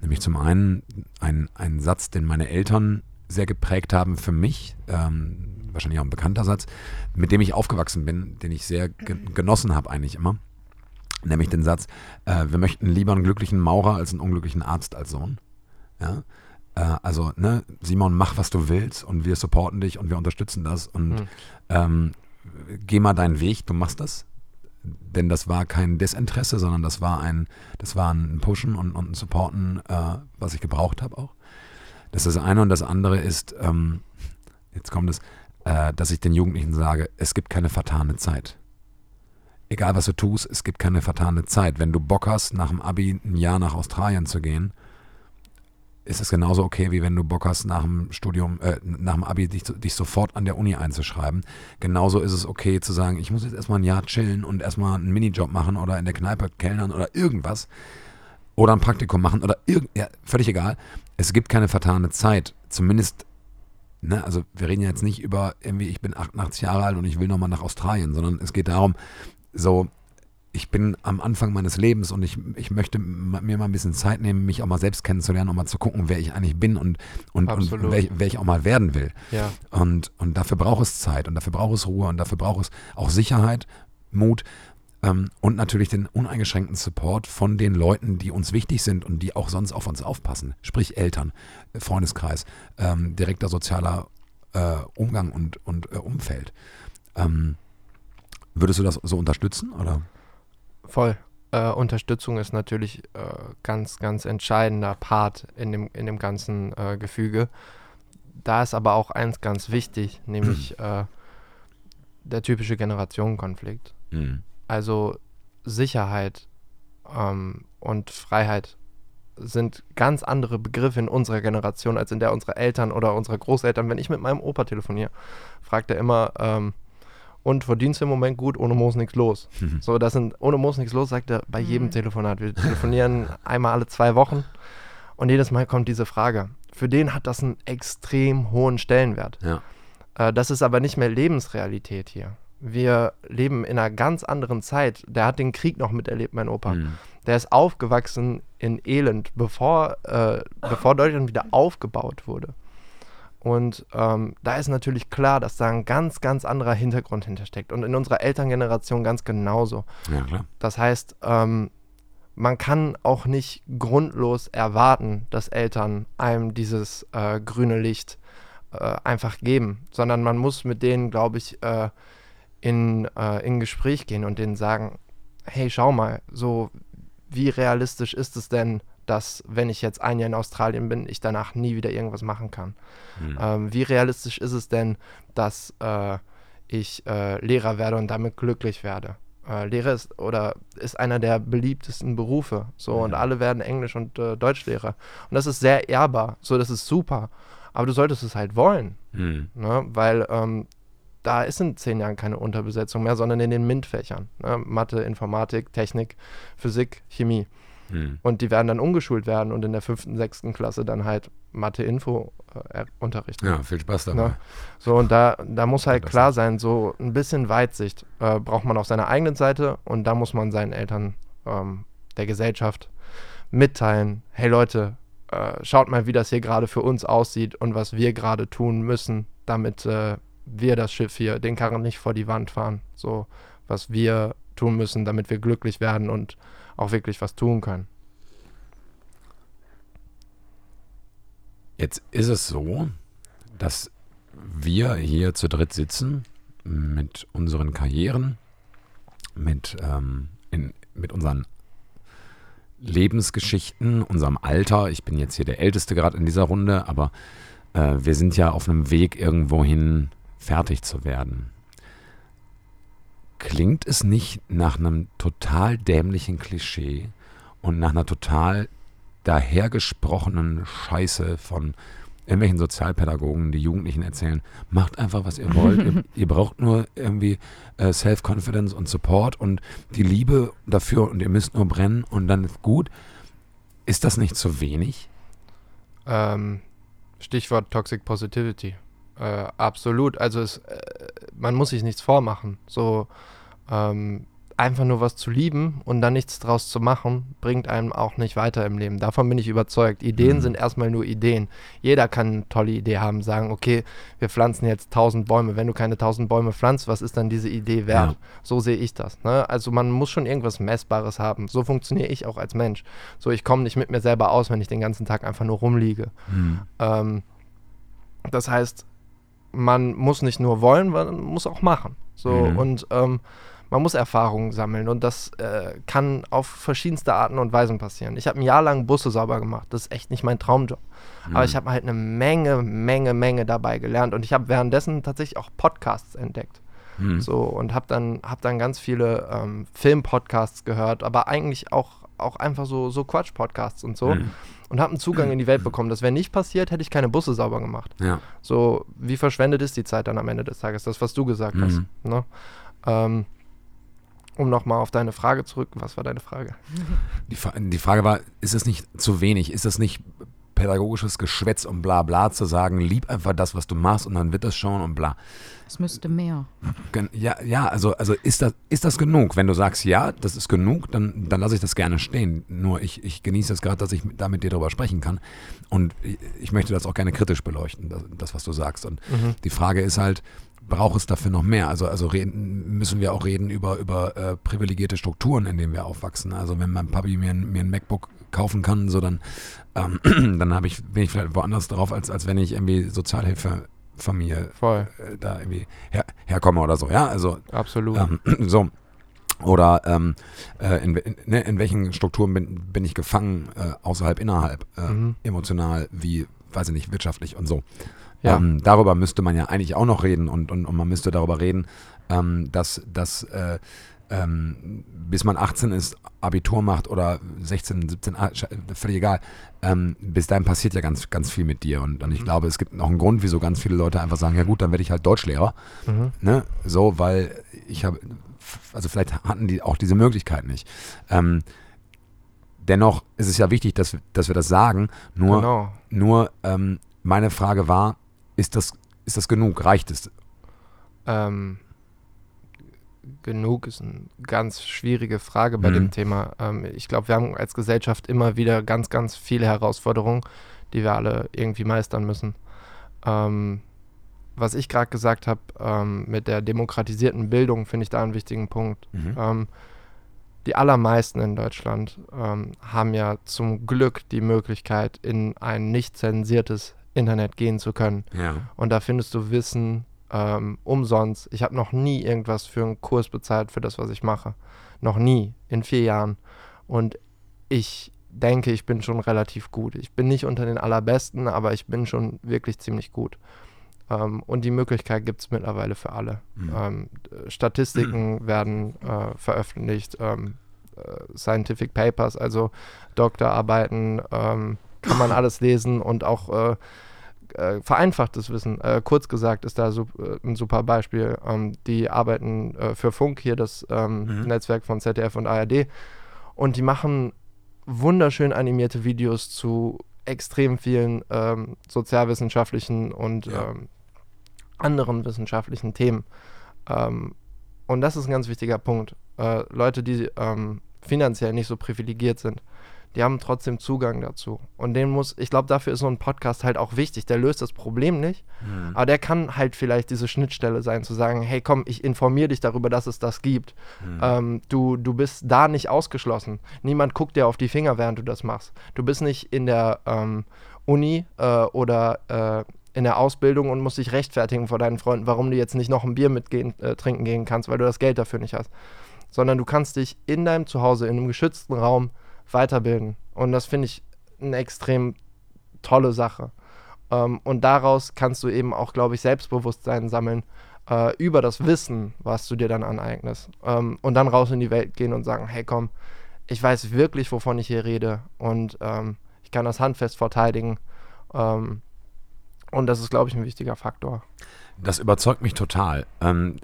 Nämlich zum einen ein, ein Satz, den meine Eltern sehr geprägt haben für mich, ähm, wahrscheinlich auch ein bekannter Satz, mit dem ich aufgewachsen bin, den ich sehr ge genossen habe eigentlich immer. Nämlich den Satz, äh, wir möchten lieber einen glücklichen Maurer als einen unglücklichen Arzt als Sohn. Ja? Äh, also, ne, Simon, mach, was du willst und wir supporten dich und wir unterstützen das und Hm. ähm, geh mal deinen Weg, du machst das. Denn das war kein Desinteresse, sondern das war ein, das war ein Pushen und, und ein Supporten, äh, was ich gebraucht habe auch. Das ist das eine und das andere ist, ähm, jetzt kommt es, äh, dass ich den Jugendlichen sage, es gibt keine vertane Zeit. Egal was du tust, es gibt keine vertane Zeit. Wenn du Bock hast, nach dem Abi ein Jahr nach Australien zu gehen, ist es genauso okay, wie wenn du Bock hast, nach dem Studium, äh, nach dem Abi dich, dich sofort an der Uni einzuschreiben. Genauso ist es okay zu sagen, ich muss jetzt erstmal ein Jahr chillen und erstmal einen Minijob machen oder in der Kneipe kellnern oder irgendwas. Oder ein Praktikum machen oder irgend, ja, völlig egal. Es gibt keine vertane Zeit. Zumindest, ne, also wir reden ja jetzt nicht über irgendwie, ich bin 88 Jahre alt und ich will nochmal nach Australien, sondern es geht darum, so, ich bin am Anfang meines Lebens und ich, ich möchte mir mal ein bisschen Zeit nehmen, mich auch mal selbst kennenzulernen, um mal zu gucken, wer ich eigentlich bin und, und, und wer, ich, wer ich auch mal werden will. Ja. Und, und dafür braucht es Zeit und dafür braucht es Ruhe und dafür braucht es auch Sicherheit, Mut ähm, und natürlich den uneingeschränkten Support von den Leuten, die uns wichtig sind und die auch sonst auf uns aufpassen. Sprich Eltern, äh, Freundeskreis, ähm, direkter sozialer äh, Umgang und, und äh, Umfeld. Ähm, würdest du das so unterstützen? Oder? Voll. Äh, Unterstützung ist natürlich äh, ganz, ganz entscheidender Part in dem, in dem ganzen äh, Gefüge. Da ist aber auch eins ganz wichtig, nämlich äh, der typische Generationenkonflikt. Mhm. Also Sicherheit ähm, und Freiheit sind ganz andere Begriffe in unserer Generation als in der unserer Eltern oder unserer Großeltern. Wenn ich mit meinem Opa telefoniere, fragt er immer, ähm, und verdienst du im Moment gut, ohne Moos nichts los. So, das sind, ohne Moos nichts los, sagt er bei jedem Mhm. Telefonat. Wir telefonieren einmal alle zwei Wochen und jedes Mal kommt diese Frage. Für den hat das einen extrem hohen Stellenwert. Ja. Äh, das ist aber nicht mehr Lebensrealität hier. Wir leben in einer ganz anderen Zeit. Der hat den Krieg noch miterlebt, mein Opa. Mhm. Der ist aufgewachsen in Elend, bevor, äh, bevor Deutschland wieder aufgebaut wurde. Und ähm, da ist natürlich klar, dass da ein ganz, ganz anderer Hintergrund hintersteckt. Und in unserer Elterngeneration ganz genauso. Ja, klar. Das heißt, ähm, man kann auch nicht grundlos erwarten, dass Eltern einem dieses äh, grüne Licht äh, einfach geben, sondern man muss mit denen, glaube ich, äh, in, äh, in Gespräch gehen und denen sagen, hey, schau mal, so wie realistisch ist es denn, dass wenn ich jetzt ein Jahr in Australien bin, ich danach nie wieder irgendwas machen kann? Mhm. Ähm, wie realistisch ist es denn, dass äh, ich äh, Lehrer werde und damit glücklich werde? Äh, Lehrer ist oder ist einer der beliebtesten Berufe. So, und Mhm. alle werden Englisch- und äh, Deutschlehrer. Und das ist sehr ehrbar. So, das ist super. Aber du solltest es halt wollen. Mhm. Ne? Weil ähm, da ist in zehn Jahren keine Unterbesetzung mehr, sondern in den MINT-Fächern. Ne? Mathe, Informatik, Technik, Physik, Chemie. Mhm. Und die werden dann umgeschult werden und in der fünften, sechsten Klasse dann halt Mathe-Info äh, unterrichten. Ja, viel Spaß dabei. Ne? So, und da, da muss halt klar sein, so ein bisschen Weitsicht äh, braucht man auf seiner eigenen Seite und da muss man seinen Eltern, ähm, der Gesellschaft mitteilen, hey Leute, äh, schaut mal, wie das hier gerade für uns aussieht und was wir gerade tun müssen, damit äh, wir das Schiff hier, den Karren nicht vor die Wand fahren. So, was wir tun müssen, damit wir glücklich werden und auch wirklich was tun können. Jetzt ist es so, dass wir hier zu dritt sitzen mit unseren Karrieren, mit, ähm, in, mit unseren Lebensgeschichten, unserem Alter. Ich bin jetzt hier der Älteste gerade in dieser Runde, aber äh, wir sind ja auf einem Weg, irgendwohin fertig zu werden. Klingt es nicht nach einem total dämlichen Klischee und nach einer total dahergesprochenen Scheiße von irgendwelchen Sozialpädagogen, die Jugendlichen erzählen, macht einfach, was ihr wollt. ihr, ihr braucht nur irgendwie äh, Self-Confidence und Support und die Liebe dafür und ihr müsst nur brennen und dann ist gut. Ist das nicht zu wenig? Ähm, Stichwort Toxic Positivity. Äh, absolut. Also es, äh, man muss sich nichts vormachen. So ähm, einfach nur was zu lieben und dann nichts draus zu machen, bringt einem auch nicht weiter im Leben. Davon bin ich überzeugt. Ideen Mhm. sind erstmal nur Ideen. Jeder kann eine tolle Idee haben, sagen, okay, wir pflanzen jetzt tausend Bäume. Wenn du keine tausend Bäume pflanzt, was ist dann diese Idee wert? Ja. So sehe ich das. Ne? Also man muss schon irgendwas Messbares haben. So funktioniere ich auch als Mensch. So, ich komme nicht mit mir selber aus, wenn ich den ganzen Tag einfach nur rumliege. Ähm, das heißt, man muss nicht nur wollen, man muss auch machen. So Mhm. und ähm, man muss Erfahrungen sammeln und das äh, kann auf verschiedenste Arten und Weisen passieren. Ich habe ein Jahr lang Busse sauber gemacht. Das ist echt nicht mein Traumjob. Aber ich habe halt eine Menge, Menge, Menge dabei gelernt und ich habe währenddessen tatsächlich auch Podcasts entdeckt. Hm. So und habe dann, hab dann ganz viele ähm, Film-Podcasts gehört, aber eigentlich auch, auch einfach so, so Quatsch-Podcasts und so Hm. Und habe einen Zugang in die Welt bekommen. Das wäre nicht passiert, hätte ich keine Busse sauber gemacht. Ja. So, wie verschwendet ist die Zeit dann am Ende des Tages? Das, was du gesagt Mhm. hast. Ne? Ähm, um nochmal auf deine Frage zurück. Was war deine Frage? Die, Fra- die Frage war, ist es nicht zu wenig? Ist es nicht pädagogisches Geschwätz und bla bla zu sagen, lieb einfach das, was du machst und dann wird das schon und bla. Es müsste mehr. Ja, ja, also, also ist, das, ist das genug? Wenn du sagst, ja, das ist genug, dann, dann lasse ich das gerne stehen. Nur ich, ich genieße es gerade, dass ich mit- da mit dir darüber sprechen kann. Und ich, möchte das auch gerne kritisch beleuchten, das, das was du sagst. Und die Frage ist halt, braucht es dafür noch mehr? Also, also reden, müssen wir auch reden über, über äh, privilegierte Strukturen, in denen wir aufwachsen. Also wenn mein Papi mir, mir ein MacBook kaufen kann, so dann, ähm, dann habe ich, bin ich vielleicht woanders drauf, als, als wenn ich irgendwie Sozialhilfefamilie Voll, äh, da irgendwie her, herkomme oder so. Ja, also absolut. ähm, so. Oder ähm, äh, in, in, ne, in welchen Strukturen bin, bin ich gefangen, äh, außerhalb, innerhalb, äh, Mhm. emotional, wie, weiß ich nicht, wirtschaftlich und so. Ja. Ähm, darüber müsste man ja eigentlich auch noch reden und, und, und man müsste darüber reden, ähm, dass, dass äh, ähm, bis man 18 ist, Abitur macht oder 16, 17, ah, völlig egal, ähm, bis dahin passiert ja ganz, ganz viel mit dir. Und, und ich Mhm. glaube, es gibt noch einen Grund, wieso ganz viele Leute einfach sagen, ja gut, dann werde ich halt Deutschlehrer. Mhm. Ne? So, weil ich habe, also vielleicht hatten die auch diese Möglichkeit nicht. Ähm, dennoch ist es ja wichtig, dass, dass wir das sagen. Nur, Genau. nur ähm, meine Frage war, ist das, ist das genug? Reicht es? Ähm, genug ist eine ganz schwierige Frage bei Mhm. dem Thema. Ähm, ich glaube, wir haben als Gesellschaft immer wieder ganz, ganz viele Herausforderungen, die wir alle irgendwie meistern müssen. ähm, was ich gerade gesagt habe, ähm, mit der demokratisierten Bildung, finde ich da einen wichtigen Punkt. Mhm. Ähm, die allermeisten in Deutschland ähm, haben ja zum Glück die Möglichkeit, in ein nicht zensiertes Internet gehen zu können. Ja. Und da findest du Wissen ähm, umsonst. Ich habe noch nie irgendwas für einen Kurs bezahlt für das, was ich mache. Noch nie, in vier Jahren. Und ich denke, ich bin schon relativ gut. Ich bin nicht unter den allerbesten, aber ich bin schon wirklich ziemlich gut. Ähm, und die Möglichkeit gibt es mittlerweile für alle. Mhm. Ähm, Statistiken werden äh, veröffentlicht, ähm, äh, Scientific Papers, also Doktorarbeiten, ähm, kann man alles lesen und auch äh, äh, vereinfachtes Wissen. Äh, kurz gesagt ist da sup äh, ein super Beispiel. Ähm, die arbeiten äh, für Funk, hier das ähm, Mhm. Netzwerk von ZDF und ARD, und die machen wunderschön animierte Videos zu extrem vielen ähm, sozialwissenschaftlichen und Ja. ähm, anderen wissenschaftlichen Themen. Ähm, und das ist ein ganz wichtiger Punkt. Äh, Leute, die ähm, finanziell nicht so privilegiert sind, die haben trotzdem Zugang dazu. Und den muss, ich glaube, dafür ist so ein Podcast halt auch wichtig. Der löst das Problem nicht, Mhm. aber der kann halt vielleicht diese Schnittstelle sein, zu sagen, hey komm, ich informiere dich darüber, dass es das gibt. Mhm. Ähm, du, du bist da nicht ausgeschlossen. Niemand guckt dir auf die Finger, während du das machst. Du bist nicht in der ähm, Uni äh, oder äh, in der Ausbildung und musst dich rechtfertigen vor deinen Freunden, warum du jetzt nicht noch ein Bier mitgehen, äh, trinken gehen kannst, weil du das Geld dafür nicht hast. Sondern du kannst dich in deinem Zuhause, in einem geschützten Raum weiterbilden. Und das finde ich eine extrem tolle Sache. Ähm, und daraus kannst du eben auch, glaube ich, Selbstbewusstsein sammeln äh, über das Wissen, was du dir dann aneignest. Ähm, und dann raus in die Welt gehen und sagen, hey komm, ich weiß wirklich, wovon ich hier rede und ähm, ich kann das handfest verteidigen. Ähm, und das ist, glaube ich, ein wichtiger Faktor. Das überzeugt mich total. Ähm,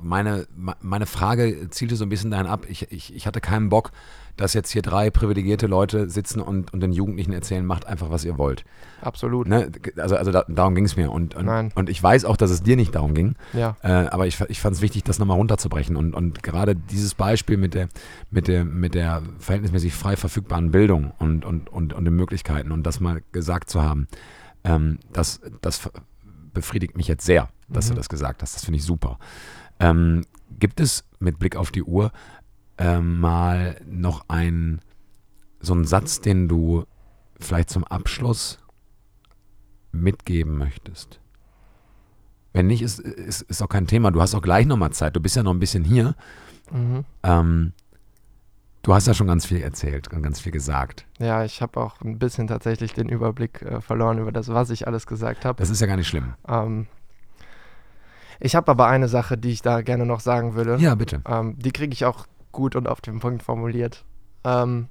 meine, me- meine Frage zielte so ein bisschen dahin ab. Ich, ich, ich hatte keinen Bock, dass jetzt hier drei privilegierte Leute sitzen und, und den Jugendlichen erzählen, macht einfach, was ihr wollt. Absolut. Ne? Also, also da, darum ging es mir. Und, und, Nein. und ich weiß auch, dass es dir nicht darum ging. Ja, Äh, aber ich, ich fand es wichtig, das nochmal runterzubrechen. Und, und gerade dieses Beispiel mit der, mit der, mit der verhältnismäßig frei verfügbaren Bildung und, und, und, und den Möglichkeiten und das mal gesagt zu haben, ähm, das, das befriedigt mich jetzt sehr, dass Mhm. du das gesagt hast. Das finde ich super. Ähm, gibt es mit Blick auf die Uhr ähm, mal noch ein, so einen Satz, den du vielleicht zum Abschluss mitgeben möchtest? Wenn nicht, ist, ist, ist auch kein Thema. Du hast auch gleich nochmal Zeit. Du bist ja noch ein bisschen hier. mhm. Ähm, du hast ja schon ganz viel erzählt und ganz viel gesagt. ja ich habe auch ein bisschen tatsächlich den Überblick äh, verloren über das, was ich alles gesagt habe. Das ist ja gar nicht schlimm. Ähm, ich habe aber eine Sache, die ich da gerne noch sagen würde. Ja, bitte. Ähm, die kriege ich auch gut und auf den Punkt formuliert. Ähm,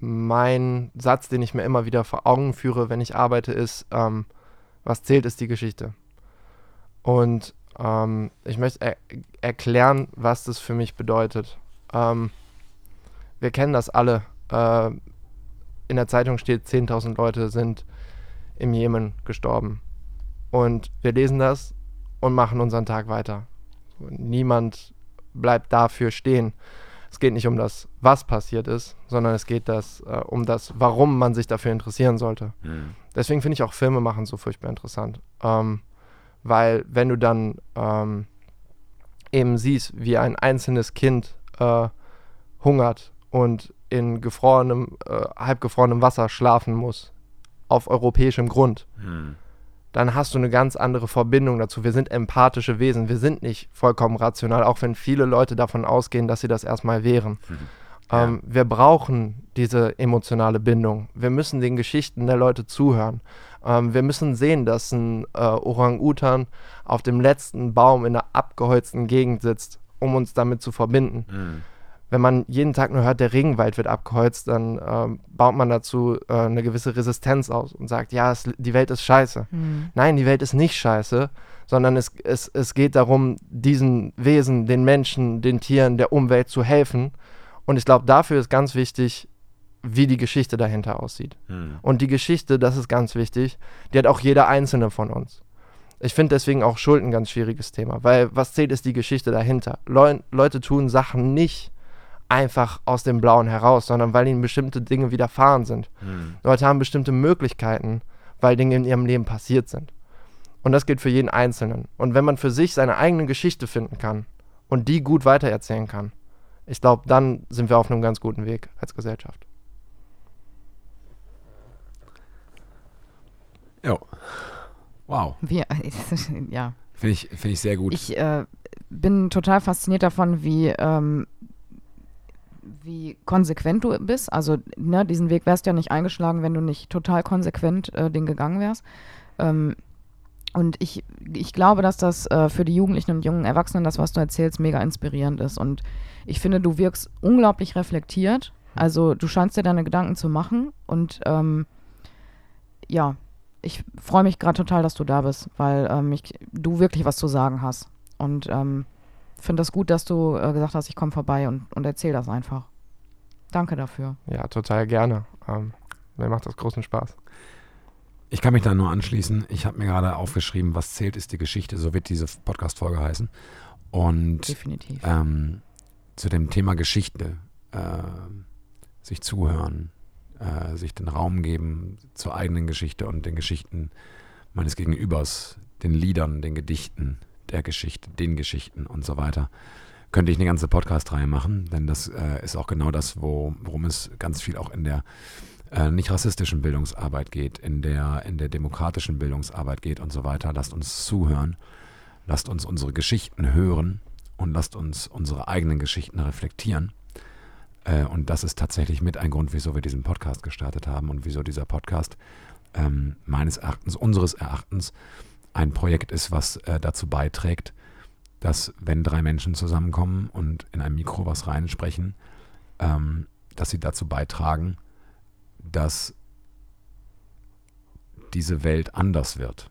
mein Satz, den ich mir immer wieder vor Augen führe, wenn ich arbeite, ist, ähm, was zählt, ist die Geschichte. Und ähm, ich möchte er erklären, was das für mich bedeutet. Ähm, wir kennen das alle. Äh, in der Zeitung steht, 10.000 Leute sind im Jemen gestorben. Und wir lesen das und machen unseren Tag weiter. Niemand bleibt dafür stehen. Es geht nicht um das, was passiert ist, sondern es geht das, äh, um das, warum man sich dafür interessieren sollte. Deswegen finde ich auch Filme machen so furchtbar interessant. Ähm, weil wenn du dann ähm, eben siehst, wie ein einzelnes Kind äh, hungert und in gefrorenem, äh, halbgefrorenem Wasser schlafen muss, auf europäischem Grund, dann hast du eine ganz andere Verbindung dazu. Wir sind empathische Wesen. Wir sind nicht vollkommen rational, auch wenn viele Leute davon ausgehen, dass sie das erstmal wären. Ja. Ähm, wir brauchen diese emotionale Bindung. Wir müssen den Geschichten der Leute zuhören. Ähm, wir müssen sehen, dass ein äh, Orang-Utan auf dem letzten Baum in einer abgeholzten Gegend sitzt, um uns damit zu verbinden wenn man jeden Tag nur hört, der Regenwald wird abgeholzt, dann ähm, baut man dazu äh, eine gewisse Resistenz aus und sagt, ja, es, die Welt ist scheiße. Mhm. Nein, die Welt ist nicht scheiße, sondern es, es, es geht darum, diesen Wesen, den Menschen, den Tieren, der Umwelt zu helfen. Und ich glaube, dafür ist ganz wichtig, wie die Geschichte dahinter aussieht. Und die Geschichte, das ist ganz wichtig, die hat auch jeder einzelne von uns. Ich finde deswegen auch Schuld ein ganz schwieriges Thema, weil was zählt, ist die Geschichte dahinter. Leu Leute tun Sachen nicht einfach aus dem Blauen heraus, sondern weil ihnen bestimmte Dinge widerfahren sind. Leute haben bestimmte Möglichkeiten weil Dinge in ihrem Leben passiert sind. Und das gilt für jeden Einzelnen. Und wenn man für sich seine eigene Geschichte finden kann und die gut weitererzählen kann, ich glaube, dann sind wir auf einem ganz guten Weg als Gesellschaft. Ja. Wow. Wir, ja. Finde ich, find ich sehr gut. Ich äh, bin total fasziniert davon, wie, ähm, wie konsequent du bist. Also, ne, diesen Weg wärst du ja nicht eingeschlagen, wenn du nicht total konsequent äh, den gegangen wärst. Ähm, und ich, ich glaube, dass das äh, für die Jugendlichen und jungen Erwachsenen, das, was du erzählst, mega inspirierend ist. Und ich finde, du wirkst unglaublich reflektiert. Also du scheinst dir deine Gedanken zu machen. Und ähm, ja, ich freue mich gerade total, dass du da bist, weil ähm, ich, du wirklich was zu sagen hast. Und ähm, finde das gut, dass du äh, gesagt hast, ich komme vorbei und, und erzähl das einfach. Danke dafür. Ja, total gerne. Ähm, mir macht das großen Spaß. Ich kann mich da nur anschließen. Ich habe mir gerade aufgeschrieben, was zählt, ist die Geschichte. So wird diese Podcast-Folge heißen. Und Definitiv. ähm, zu dem Thema Geschichte, äh, sich zuhören, äh, sich den Raum geben zur eigenen Geschichte und den Geschichten meines Gegenübers, den Liedern, den Gedichten, der Geschichte, den Geschichten und so weiter. Könnte ich eine ganze Podcast-Reihe machen, denn das äh, ist auch genau das, wo, worum es ganz viel auch in der äh, nicht rassistischen Bildungsarbeit geht, in der, in der demokratischen Bildungsarbeit geht und so weiter. Lasst uns zuhören, lasst uns unsere Geschichten hören und lasst uns unsere eigenen Geschichten reflektieren. Äh, und das ist tatsächlich mit ein Grund, wieso wir diesen Podcast gestartet haben und wieso dieser Podcast ähm, meines Erachtens, unseres Erachtens, ein Projekt ist, was äh, dazu beiträgt, dass wenn drei Menschen zusammenkommen und in ein Mikro was reinsprechen, ähm, dass sie dazu beitragen, dass diese Welt anders wird.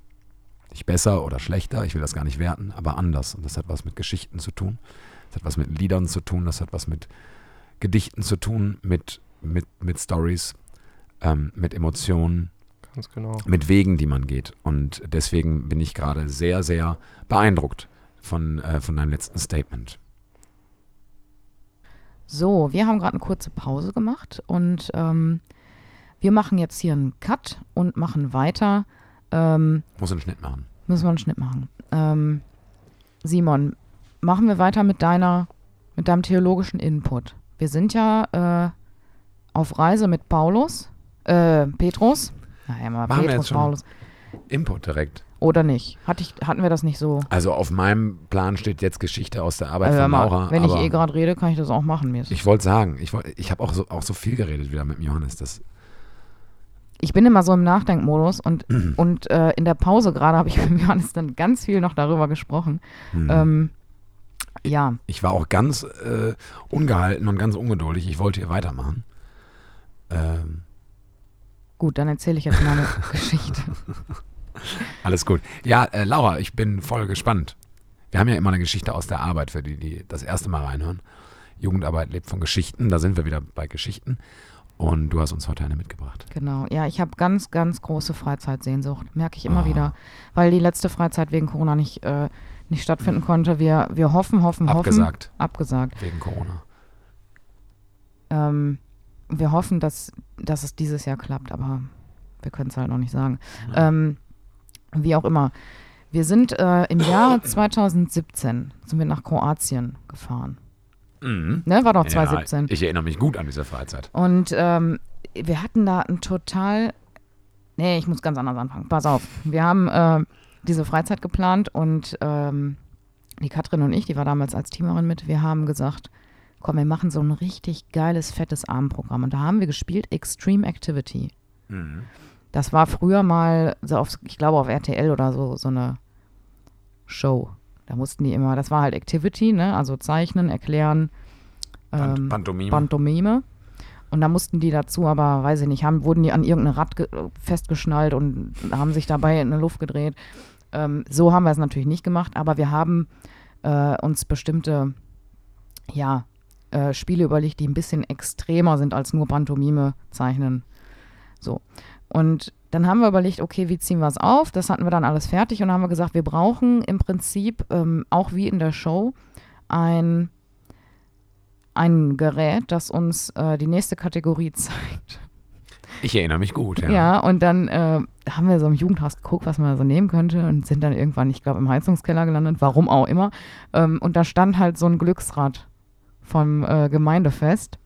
Nicht besser oder schlechter, ich will das gar nicht werten, aber anders. Und das hat was mit Geschichten zu tun, das hat was mit Liedern zu tun, das hat was mit Gedichten zu tun, mit, mit, mit Stories, ähm, mit Emotionen, Ganz genau. mit Wegen, die man geht. Und deswegen bin ich gerade sehr, sehr beeindruckt von, äh, von deinem letzten Statement. So, wir haben gerade eine kurze Pause gemacht und ähm, wir machen jetzt hier einen Cut und machen weiter. Ähm, Muss einen Schnitt machen. müssen wir einen Schnitt machen. Ähm, Simon, machen wir weiter mit deiner, mit deinem theologischen Input. Wir sind ja äh, auf Reise mit Paulus, äh, Petrus. Naja, mal Machen wir Petrus, jetzt schon. Paulus. Input direkt. Oder nicht? Hatte ich, hatten wir das nicht so? Also auf meinem Plan steht jetzt Geschichte aus der Arbeit hör von Laura. wenn ich eh gerade rede, kann ich das auch machen. Mir ich wollte sagen, ich, wollt, ich habe auch so, auch so viel geredet wieder mit Johannes. Das, ich bin immer so im Nachdenkmodus und, und äh, in der Pause gerade habe ich mit Johannes dann ganz viel noch darüber gesprochen. hm. Ähm, ja, Ich war auch ganz äh, ungehalten und ganz ungeduldig. Ich wollte hier weitermachen. Ähm, gut, dann erzähle ich jetzt meine Geschichte. alles gut. Ja, äh, Laura, ich bin voll gespannt. Wir haben ja immer eine Geschichte aus der Arbeit, für die, die das erste Mal reinhören. Jugendarbeit lebt von Geschichten. Da sind wir wieder bei Geschichten. Und du hast uns heute eine mitgebracht. Genau, ja, ich habe ganz, ganz große Freizeitsehnsucht, merke ich immer Ah. wieder, weil die letzte Freizeit wegen Corona nicht, äh, nicht stattfinden konnte. Wir, wir hoffen, hoffen, hoffen. Abgesagt Abgesagt. wegen Corona. Ähm, wir hoffen, dass, dass es dieses Jahr klappt, aber wir können es halt noch nicht sagen. Ja. Ähm, wie auch immer. Wir sind äh, im Jahr 2017 sind wir nach Kroatien gefahren. Mhm. Ne, war doch Ja, 2017. ich erinnere mich gut an diese Freizeit. Und ähm, wir hatten da ein total. Nee, ich muss ganz anders anfangen. Pass auf. Wir haben äh, diese Freizeit geplant und ähm, die Katrin und ich, die war damals als Teamerin mit, wir haben gesagt, komm, wir machen so ein richtig geiles, fettes Abendprogramm. Und da haben wir gespielt Extreme Activity. Mhm. Das war früher mal, so auf, ich glaube auf RTL oder so, so eine Show. Da mussten die immer, das war halt Activity, ne? Also zeichnen, erklären, ähm, Pantomime. Pantomime. Und da mussten die dazu aber, weiß ich nicht, haben, wurden die an irgendein Rad ge- festgeschnallt und haben sich dabei in der Luft gedreht. Ähm, so haben wir es natürlich nicht gemacht, aber wir haben äh, uns bestimmte, ja, äh, Spiele überlegt, die ein bisschen extremer sind als nur Pantomime zeichnen. So. Und dann haben wir überlegt, okay, wie ziehen wir es auf? Das hatten wir dann alles fertig und dann haben wir gesagt, wir brauchen im Prinzip, ähm, auch wie in der Show, ein ein Gerät, das uns äh, die nächste Kategorie zeigt. Ich erinnere mich gut, ja. Ja, und dann äh, haben wir so im Jugendhaus geguckt, was man da so nehmen könnte und sind dann irgendwann, ich glaube, im Heizungskeller gelandet, warum auch immer. Ähm, und da stand halt so ein Glücksrad vom äh, Gemeindefest.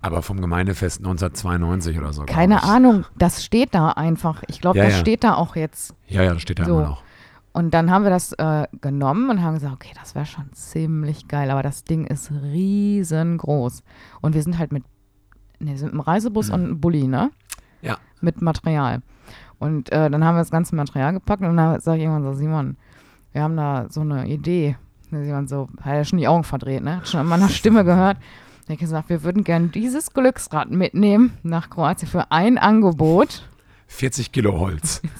Aber vom Gemeindefest 1992 oder so. Keine. Ahnung, das steht da einfach. Ich glaube, Ja, das ja. steht da auch jetzt. Ja, ja, das steht da So. immer noch. Und dann haben wir das äh, genommen und haben gesagt, okay, das wäre schon ziemlich geil, aber das Ding ist riesengroß. Und wir sind halt mit, ne, sind im Reisebus Mhm. und einem Bulli, ne? Ja. Mit Material. Und äh, dann haben wir das ganze Material gepackt und dann sage ich irgendwann so, Simon, wir haben da so eine Idee. Und Simon so, hat ja schon die Augen verdreht, ne? Hat schon an meiner Stimme gehört. Ich habe gesagt, wir würden gerne dieses Glücksrad mitnehmen nach Kroatien für ein Angebot. 40 Kilo Holz.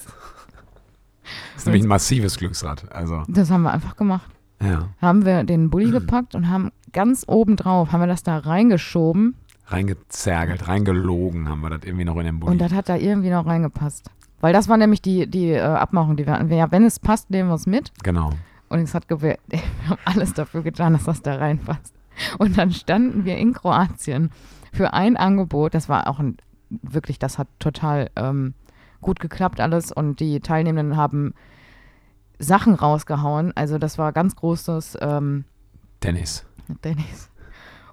Das ist nämlich ein massives Glücksrad. Also, Das haben wir einfach gemacht. ja. haben wir den Bulli gepackt und haben ganz oben drauf, haben wir das da reingeschoben Reingezergelt, reingelogen haben wir das irgendwie noch in den Bulli. und das hat da irgendwie noch reingepasst. Weil das war nämlich die, die äh, Abmachung, die wir hatten. Ja, wenn es passt, nehmen wir es mit. genau. Und es hat gewählt. Wir haben alles dafür getan, dass das da reinpasst. Und dann standen wir in Kroatien für ein Angebot. Das war auch ein, wirklich, das hat total ähm, gut geklappt alles. Und die Teilnehmenden haben Sachen rausgehauen. Also das war ganz großes ähm, Dennis. Dennis.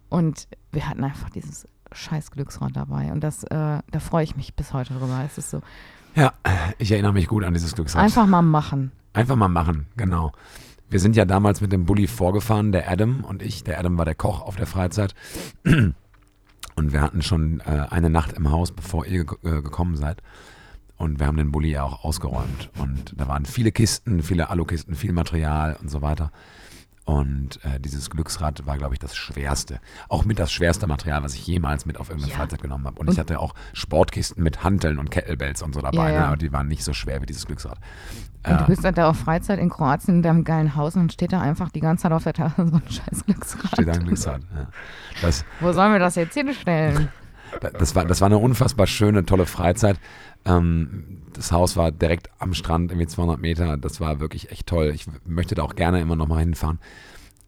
Und wir hatten einfach dieses scheiß Glücksrad dabei. Und das, äh, da freue ich mich bis heute drüber. Es ist so, Ja, ich erinnere mich gut an dieses Glücksrad. einfach mal machen. Einfach mal machen, genau. Wir sind ja damals mit dem Bulli vorgefahren, der Adam und ich. Der Adam war der Koch auf der Freizeit. Und wir hatten schon äh, eine Nacht im Haus, bevor ihr äh, gekommen seid. Und wir haben den Bulli ja auch ausgeräumt. Und da waren viele Kisten, viele Alukisten, viel Material und so weiter. Und äh, dieses Glücksrad war, glaube ich, das schwerste. Auch mit das schwerste Material, was ich jemals mit auf irgendeine Ja. Freizeit genommen habe. Und, Und- ich hatte auch Sportkisten mit Hanteln und Kettlebells und so dabei. Ja, ja. Ne? Aber die waren nicht so schwer wie dieses Glücksrad. Und du Äh, bist dann da auf Freizeit in Kroatien in deinem geilen Haus und steht da einfach die ganze Zeit auf der Terrasse so ein scheiß Glücksrad. steht da ein Glücksrad. Ja. Das, Wo sollen wir das jetzt hinstellen? das, war, das war eine unfassbar schöne, tolle Freizeit. Ähm, das Haus war direkt am Strand, irgendwie 200 Meter. Das war wirklich echt toll. Ich möchte da auch gerne immer noch mal hinfahren.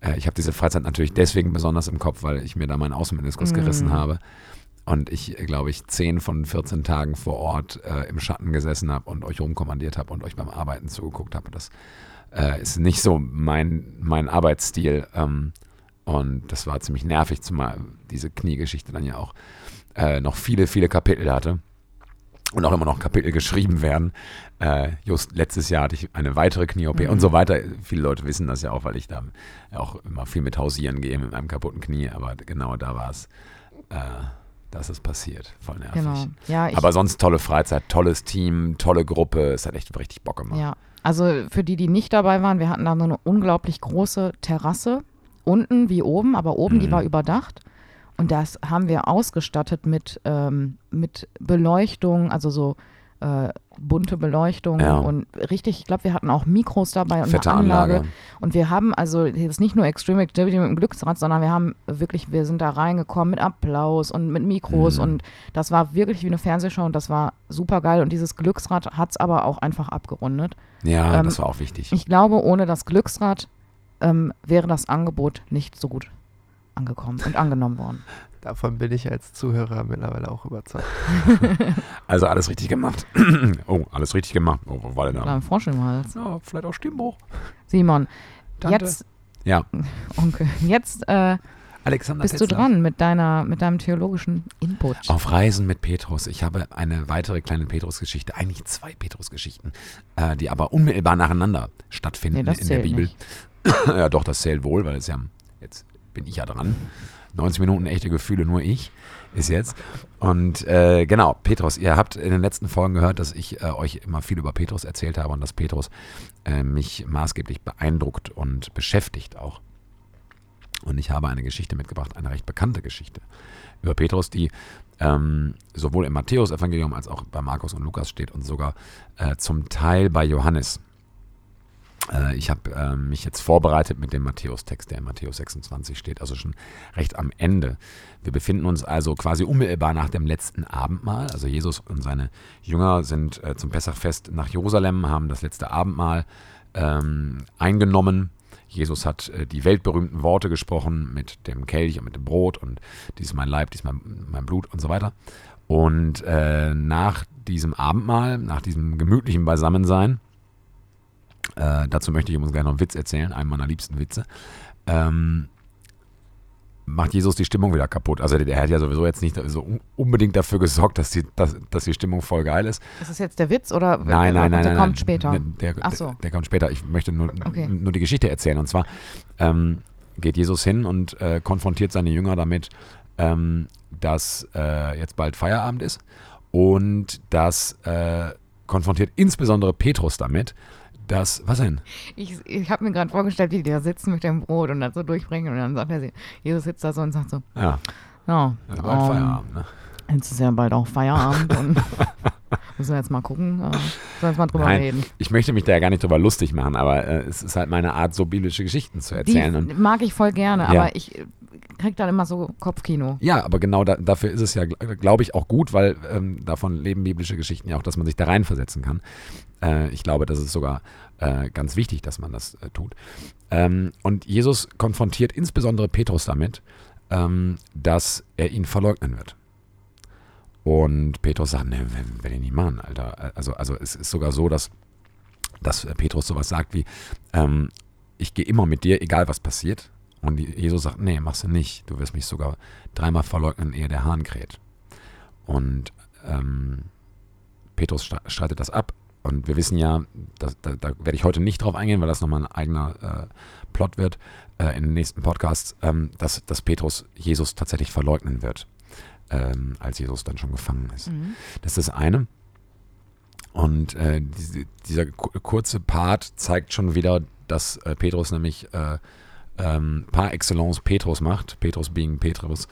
Äh, ich habe diese Freizeit natürlich deswegen besonders im Kopf, weil ich mir da meinen Außenmeniskus Mm. gerissen habe. Und ich, äh, glaube ich, 10 von 14 Tagen vor Ort äh, im Schatten gesessen habe und euch rumkommandiert habe und euch beim Arbeiten zugeguckt habe. Das äh, ist nicht so mein, mein Arbeitsstil. Ähm, und das war ziemlich nervig, zumal diese Kniegeschichte dann ja auch äh, noch viele, viele Kapitel hatte. Und auch immer noch Kapitel geschrieben werden. Äh, just letztes Jahr hatte ich eine weitere Knie-OP Mhm. und so weiter. Viele Leute wissen das ja auch, weil ich da auch immer viel mit hausieren gehe mit meinem kaputten Knie. Aber genau da war es, äh, da ist es passiert. Voll nervig. Genau. Ja, Aber sonst tolle Freizeit, tolles Team, tolle Gruppe. Es hat echt richtig Bock gemacht. ja. Also für die, die nicht dabei waren, wir hatten da so eine unglaublich große Terrasse. Unten wie oben, aber oben, die Mhm. war überdacht. Und das haben wir ausgestattet mit, ähm, mit Beleuchtung, also so äh, bunte Beleuchtung Ja. und richtig, ich glaube, wir hatten auch Mikros dabei und Fette eine Anlage. Anlage. Und wir haben also jetzt nicht nur Extreme Activity mit dem Glücksrad, sondern wir haben wirklich, wir sind da reingekommen mit Applaus und mit Mikros Mhm. und das war wirklich wie eine Fernsehshow und das war super geil. Und dieses Glücksrad hat es aber auch einfach abgerundet. Ja, Ähm, das war auch wichtig. Ich glaube, ohne das Glücksrad ähm, wäre das Angebot nicht so gut angekommen und angenommen worden. Davon bin ich als Zuhörer mittlerweile auch überzeugt. Also alles richtig gemacht. oh, alles richtig gemacht. Oh, wo war der ein Frosch im Hals. Ja, vielleicht auch Stimmbruch. Simon, Tante. jetzt, Ja, Onkel, jetzt äh, Alexander bist du Tetzlaff. dran mit, deiner, mit deinem theologischen Input. Auf Reisen mit Petrus. Ich habe eine weitere kleine Petrus-Geschichte, eigentlich zwei Petrus-Geschichten, äh, die aber unmittelbar nacheinander stattfinden Nee, das in der Bibel. nicht. ja, doch, das zählt wohl, weil es ja, jetzt bin ich ja dran. 90 Minuten echte Gefühle, nur ich ist jetzt. Und äh, genau, Petrus, ihr habt in den letzten Folgen gehört, dass ich äh, euch immer viel über Petrus erzählt habe und dass Petrus äh, mich maßgeblich beeindruckt und beschäftigt auch. Und ich habe eine Geschichte mitgebracht, eine recht bekannte Geschichte über Petrus, die ähm, sowohl im Matthäus-Evangelium als auch bei Markus und Lukas steht und sogar äh, zum Teil bei Johannes. Äh, ich habe äh, mich jetzt vorbereitet mit dem Matthäus-Text, der in Matthäus 26 steht, also schon recht am Ende. Wir befinden uns also quasi unmittelbar nach dem letzten Abendmahl. Also Jesus und seine Jünger sind äh, zum Pessachfest nach Jerusalem, haben das letzte Abendmahl ähm, eingenommen. Jesus hat äh, die weltberühmten Worte gesprochen mit dem Kelch und mit dem Brot und dies ist mein Leib, dies ist mein, mein Blut und so weiter. Und äh, nach diesem Abendmahl, nach diesem gemütlichen Beisammensein, äh, dazu möchte ich uns gleich noch einen Witz erzählen, einen meiner liebsten Witze, ähm, macht Jesus die Stimmung wieder kaputt. Also der hat ja sowieso jetzt nicht so unbedingt dafür gesorgt, dass die, dass, dass die Stimmung voll geil ist. Ist das jetzt der Witz oder nein, nein, nein, der nein, kommt nein. später? Der, Ach so. der, der kommt später. Ich möchte nur, Okay. nur die Geschichte erzählen. Und zwar ähm, geht Jesus hin und äh, konfrontiert seine Jünger damit, ähm, dass äh, jetzt bald Feierabend ist und das äh, konfrontiert insbesondere Petrus damit, dass, was denn? Ich, ich habe mir gerade vorgestellt, wie die da sitzen mit dem Brot und das so durchbringen und dann sagt er, Jesus sitzt da so und sagt so, Ja, ja, also bald ähm, Feierabend. Ne? jetzt ist ja bald auch Feierabend und müssen wir jetzt mal gucken, äh, sollen wir jetzt mal drüber Nein, reden. ich möchte mich da ja gar nicht drüber lustig machen, aber äh, es ist halt meine Art, so biblische Geschichten zu erzählen. Die und mag ich voll gerne, Ja. aber ich äh, krieg dann immer so Kopfkino. Ja, aber genau da, dafür ist es ja, glaube ich, auch gut, weil ähm, davon leben biblische Geschichten ja auch, dass man sich da reinversetzen kann. Äh, ich glaube, das ist sogar äh, ganz wichtig, dass man das äh, tut. Ähm, und Jesus konfrontiert insbesondere Petrus damit, ähm, dass er ihn verleugnen wird. Und Petrus sagt, ne, werde ich nicht machen, Alter. Also, also es ist sogar so, dass, dass Petrus sowas sagt wie, ähm, ich gehe immer mit dir, egal was passiert. Und Jesus sagt, nee, machst du nicht. Du wirst mich sogar dreimal verleugnen, ehe der Hahn kräht. Und ähm, Petrus stre- streitet das ab. Und wir wissen ja, das, da, da werde ich heute nicht drauf eingehen, weil das nochmal ein eigener äh, Plot wird äh, in den nächsten Podcasts, ähm, dass, dass Petrus Jesus tatsächlich verleugnen wird, ähm, als Jesus dann schon gefangen ist. Mhm. Das ist das eine. Und äh, diese, dieser ku- kurze Part zeigt schon wieder, dass äh, Petrus nämlich äh, ähm, par excellence Petrus macht, Petrus being Petrus,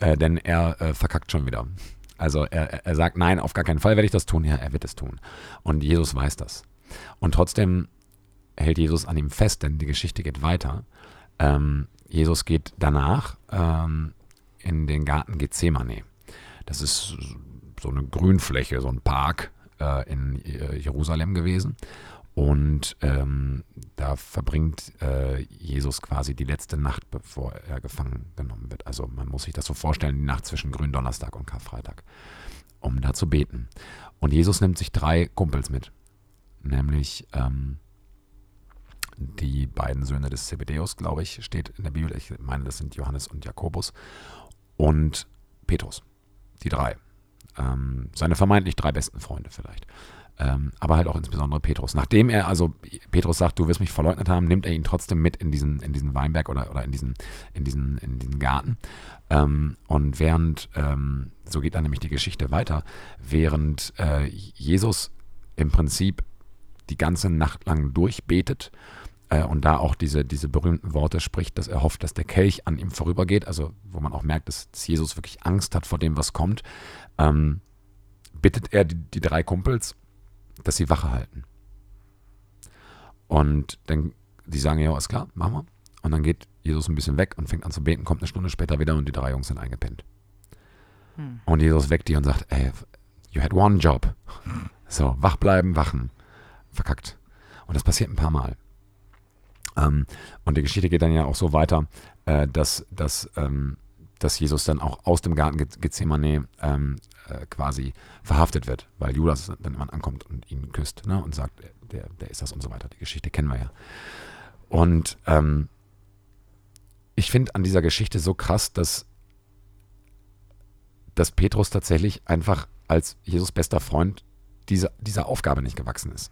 äh, denn er äh, verkackt schon wieder. Also er, er- sagt, nein, auf gar keinen Fall werde ich das tun. Ja, er wird es tun. Und Jesus weiß das. Und trotzdem hält Jesus an ihm fest, denn die Geschichte geht weiter. Ähm, Jesus geht danach ähm, in den Garten Gethsemane. Das ist so eine Grünfläche, so ein Park äh, in äh, Jerusalem gewesen. Und ähm, da verbringt äh, Jesus quasi die letzte Nacht, bevor er gefangen genommen wird. Also man muss sich das so vorstellen, die Nacht zwischen Gründonnerstag und Karfreitag, um da zu beten. Und Jesus nimmt sich drei Kumpels mit, nämlich ähm, die beiden Söhne des Zebedeus, glaube ich, steht in der Bibel. Ich meine, das sind Johannes und Jakobus und Petrus. Die drei. Ähm, seine vermeintlich drei besten Freunde vielleicht. Ähm, aber halt auch insbesondere Petrus. Nachdem er also Petrus sagt, du wirst mich verleugnet haben, nimmt er ihn trotzdem mit in diesen, in diesen Weinberg oder, oder in, diesen, in, diesen, in diesen Garten. Ähm, und während, ähm, so geht dann nämlich die Geschichte weiter, während äh, Jesus im Prinzip die ganze Nacht lang durchbetet äh, und da auch diese, diese berühmten Worte spricht, dass er hofft, dass der Kelch an ihm vorübergeht, also wo man auch merkt, dass, Jesus wirklich Angst hat vor dem, was kommt, ähm, bittet er die, die drei Kumpels, dass sie Wache halten. Und dann, die sagen, ja, ist klar, machen wir. Und dann geht Jesus ein bisschen weg und fängt an zu beten, kommt eine Stunde später wieder und die drei Jungs sind eingepennt. Hm. Und Jesus weckt die und sagt, ey, you had one job. So, wach bleiben, wachen. Verkackt. Und das passiert ein paar Mal. Ähm, und die Geschichte geht dann ja auch so weiter, äh, dass, dass, ähm, dass Jesus dann auch aus dem Garten Ge- Gethsemane ähm, äh, quasi verhaftet wird, weil Judas dann irgendwann ankommt und ihn küsst ne, und sagt, der, der ist das und so weiter. Die Geschichte kennen wir ja. Und ähm, ich finde an dieser Geschichte so krass, dass, dass Petrus tatsächlich einfach als Jesus bester Freund diese, dieser Aufgabe nicht gewachsen ist.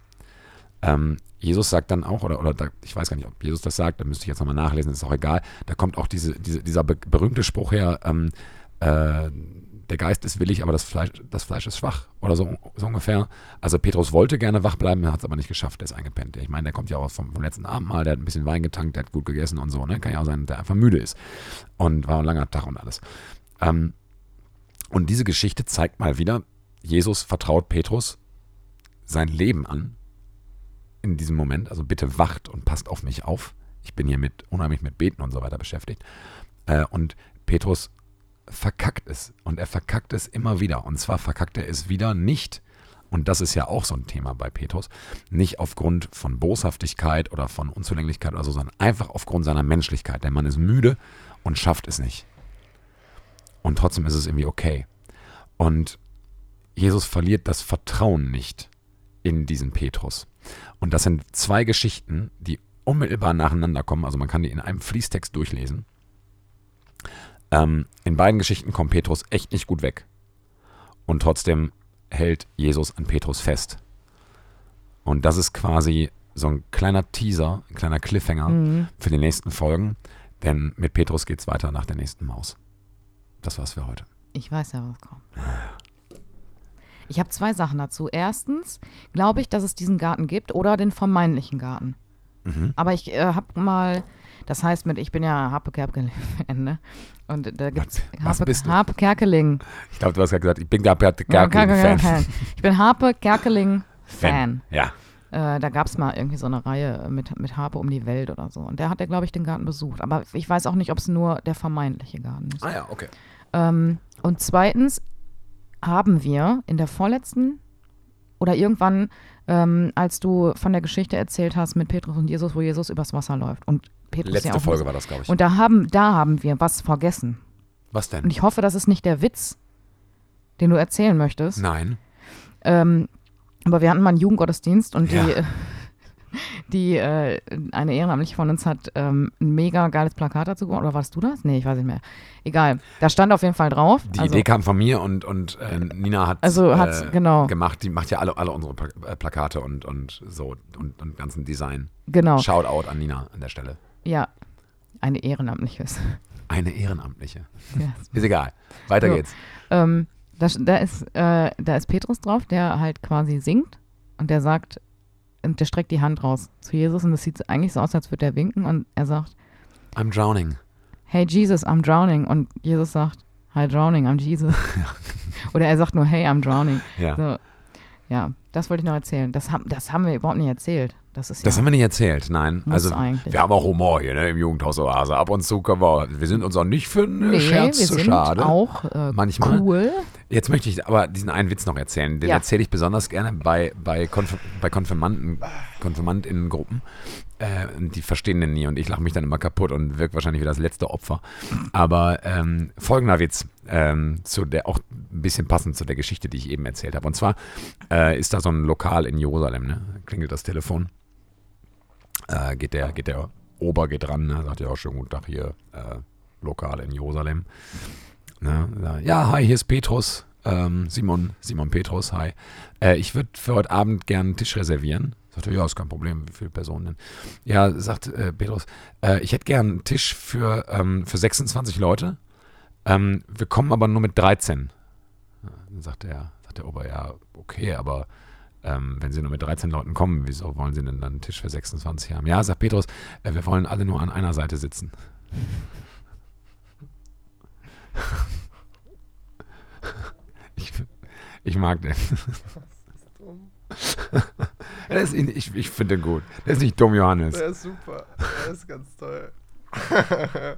Ähm, Jesus sagt dann auch, oder, oder da, ich weiß gar nicht, ob Jesus das sagt, da müsste ich jetzt nochmal nachlesen, ist auch egal. Da kommt auch diese, diese, dieser be berühmte Spruch her, ähm, äh, der Geist ist willig, aber das Fleisch, das Fleisch ist schwach. Oder so, so ungefähr. Also Petrus wollte gerne wach bleiben, er hat es aber nicht geschafft, der ist eingepennt. Ich meine, der kommt ja auch vom, vom letzten Abendmahl, der hat ein bisschen Wein getankt, der hat gut gegessen und so. Ne? Kann ja auch sein, dass der einfach müde ist. Und war ein langer Tag und alles. Ähm, und diese Geschichte zeigt mal wieder, Jesus vertraut Petrus sein Leben an in diesem Moment. Also bitte wacht und passt auf mich auf. Ich bin hier mit unheimlich mit Beten und so weiter beschäftigt. Äh, und Petrus verkackt es. Und er verkackt es immer wieder. Und zwar verkackt er es wieder nicht, und das ist ja auch so ein Thema bei Petrus, nicht aufgrund von Boshaftigkeit oder von Unzulänglichkeit oder so, sondern einfach aufgrund seiner Menschlichkeit. Der Mann ist müde und schafft es nicht. Und trotzdem ist es irgendwie okay. Und Jesus verliert das Vertrauen nicht in diesen Petrus. Und das sind zwei Geschichten, die unmittelbar nacheinander kommen. Also man kann die in einem Fließtext durchlesen. Ähm, in beiden Geschichten kommt Petrus echt nicht gut weg. Und trotzdem hält Jesus an Petrus fest. Und das ist quasi so ein kleiner Teaser, ein kleiner Cliffhanger Mhm. für die nächsten Folgen. Denn mit Petrus geht es weiter nach der nächsten Maus. Das war's für heute. Ich weiß ja, was kommt. Ich habe zwei Sachen dazu. Erstens glaube ich, dass es diesen Garten gibt oder den vermeintlichen Garten. Mhm. Aber ich äh, habe mal, das heißt mit, ich bin ja Harpe Kerkeling-Fan, ne? Und da gibt's was Harpe? Harpe Kerkeling. Ich glaube, du hast gerade gesagt, ich bin Fan. Kerkeling-Fan. Ich bin Harpe Kerkeling-Fan. Ja. Äh, da gab es mal irgendwie so eine Reihe mit, mit Harpe um die Welt oder so. Und der hat ja, glaube ich, den Garten besucht. Aber ich weiß auch nicht, ob es nur der vermeintliche Garten ist. Ah ja, okay. Ähm, und zweitens haben wir in der vorletzten oder irgendwann, ähm, als du von der Geschichte erzählt hast mit Petrus und Jesus, wo Jesus übers Wasser läuft. Und Petrus Letzte ja auch Folge war das, glaube ich. Und da haben, da haben wir was vergessen. Was Und denn? ich hoffe, das ist nicht der Witz, den du erzählen möchtest. Nein. Ähm, aber wir hatten mal einen Jugendgottesdienst und Ja. die, die äh, eine Ehrenamtliche von uns hat ähm, ein mega geiles Plakat dazu gemacht. Oder warst du das? Nee, ich weiß nicht mehr. Egal. Da stand auf jeden Fall drauf. Die also, Idee kam von mir und, und äh, Nina hat Also hat's- äh, genau. gemacht. Die macht ja alle, alle unsere äh, Plakate und, und so und, und ganzen Design. Genau. Shoutout an Nina an der Stelle. Ja. Eine ehrenamtliche. Eine Ehrenamtliche. ja. Ist egal. Weiter So. geht's. ähm, da, da, ist, äh, da ist Petrus drauf, der halt quasi singt und der sagt, und der streckt die Hand raus zu Jesus und das sieht eigentlich so aus, als würde er winken und er sagt, I'm drowning. hey Jesus, I'm drowning. Und Jesus sagt, hi drowning, I'm Jesus. Oder er sagt nur, hey, I'm drowning. Ja. So, ja, das wollte ich noch erzählen. Das, haben das haben wir überhaupt nicht erzählt. Das ist Das ja, haben wir nicht erzählt, nein. Also eigentlich. wir haben auch Humor hier ne, im Jugendhaus Oase. Ab und zu können wir, wir sind uns auch nicht für einen nee, Scherz wir zu sind schade. auch äh, Manchmal. cool. Jetzt möchte ich aber diesen einen Witz noch erzählen. Den Ja. erzähle ich besonders gerne bei, bei, Konf bei Konfirmanden, KonfirmandInnen-Gruppen. Äh, die verstehen den nie und ich lache mich dann immer kaputt und wirke wahrscheinlich wie das letzte Opfer. Aber ähm, folgender Witz, ähm, zu der, auch ein bisschen passend zu der Geschichte, die ich eben erzählt habe. Und zwar äh, ist da so ein Lokal in Jerusalem, ne? klingelt das Telefon. Äh, geht, der, geht der Ober geht ran, ne? sagt ja, schönen guten Tag hier, äh, Lokal in Jerusalem. Ne? Ja, hi, hier ist Petrus. Ähm, Simon, Simon Petrus, hi. Äh, ich würde für heute Abend gern einen Tisch reservieren. Sagt er, ja, ist kein Problem, wie viele Personen denn? Ja, sagt äh, Petrus, äh, ich hätte gern einen Tisch für, ähm, für 26 Leute. Ähm, wir kommen aber nur mit 13. Ja, Dann sagt der, sagt der Ober, ja, okay, aber ähm, wenn Sie nur mit 13 Leuten kommen, wieso wollen Sie denn dann einen Tisch für 26 haben? Ja, sagt Petrus, äh, wir wollen alle nur an einer Seite sitzen. Ich, ich mag den. Ist, ich ich finde den gut. Der ist nicht dumm, Johannes. Der ist super. Der ist ganz toll.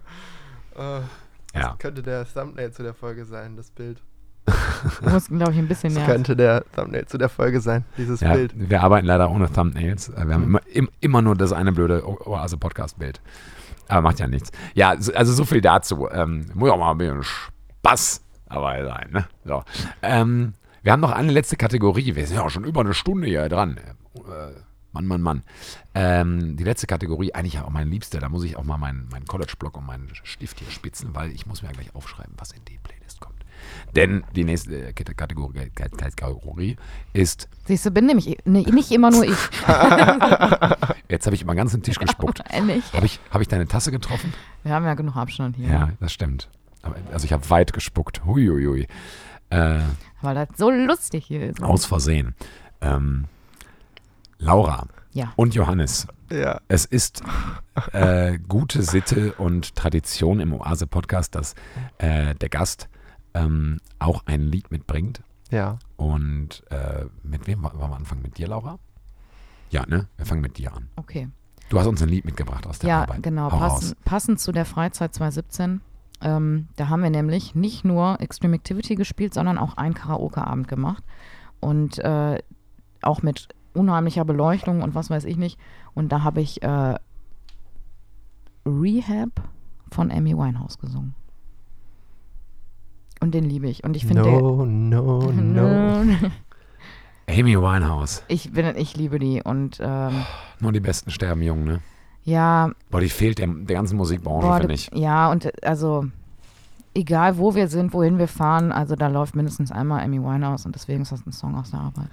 Äh, Ja. Das könnte der Thumbnail zu der Folge sein, das Bild. Muss, glaube ich, ein bisschen Das näher. könnte der Thumbnail zu der Folge sein, dieses Ja, Bild. wir arbeiten leider ohne Thumbnails. Äh, Wir haben immer, im, immer nur das eine blöde Oase-Podcast-Bild. Aber macht ja nichts. Ja, so- also so viel dazu. Ähm, muss auch mal ein bisschen Spaß dabei sein. Ne? So. Ähm, wir haben noch eine letzte Kategorie. Wir sind ja auch schon über eine Stunde hier dran. Äh, Mann, Mann, Mann. Ähm, die letzte Kategorie, eigentlich auch meine liebste. Da muss ich auch mal meinen, meinen College-Block und meinen Stift hier spitzen, weil ich muss mir ja gleich aufschreiben, was in die Playlist. Denn die nächste Kategorie, Kategorie ist Siehst du, bin nämlich nee, nicht immer nur ich. Jetzt habe ich über den ganzen Tisch gespuckt. Ehrlich. Habe ich, hab ich deine Tasse getroffen? Wir haben ja genug Abstand hier. Ja, das stimmt. Also ich habe weit gespuckt. Huiuiui. Äh, Weil das so lustig hier ist. aus Versehen. Ähm, Laura Ja. und Johannes, Ja. es ist äh, gute Sitte und Tradition im Oase-Podcast, dass äh, der Gast ähm, auch ein Lied mitbringt. Ja. Und äh, mit wem wollen wir anfangen? Mit dir, Laura? Ja, ne? Wir fangen mit dir an. Okay. Du hast uns ein Lied mitgebracht aus der Ja, Arbeit. genau. Hau raus. Passend, passend zu der Freizeit 2017. Ähm, da haben wir nämlich nicht nur Extreme Activity gespielt, sondern auch einen Karaoke-Abend gemacht. Und äh, auch mit unheimlicher Beleuchtung und was weiß ich nicht. Und da habe ich äh, Rehab von Amy Winehouse gesungen. Und den liebe ich. Und ich finde, No, no, no. Amy Winehouse. ich, bin, ich liebe die. Und ähm, Nur die Besten sterben jung, ne? ja, Boah, die fehlt der, der ganzen Musikbranche, finde ich. ja, und äh, also egal wo wir sind, wohin wir fahren, also da läuft mindestens einmal Amy Winehouse und deswegen ist das ein Song aus der Arbeit.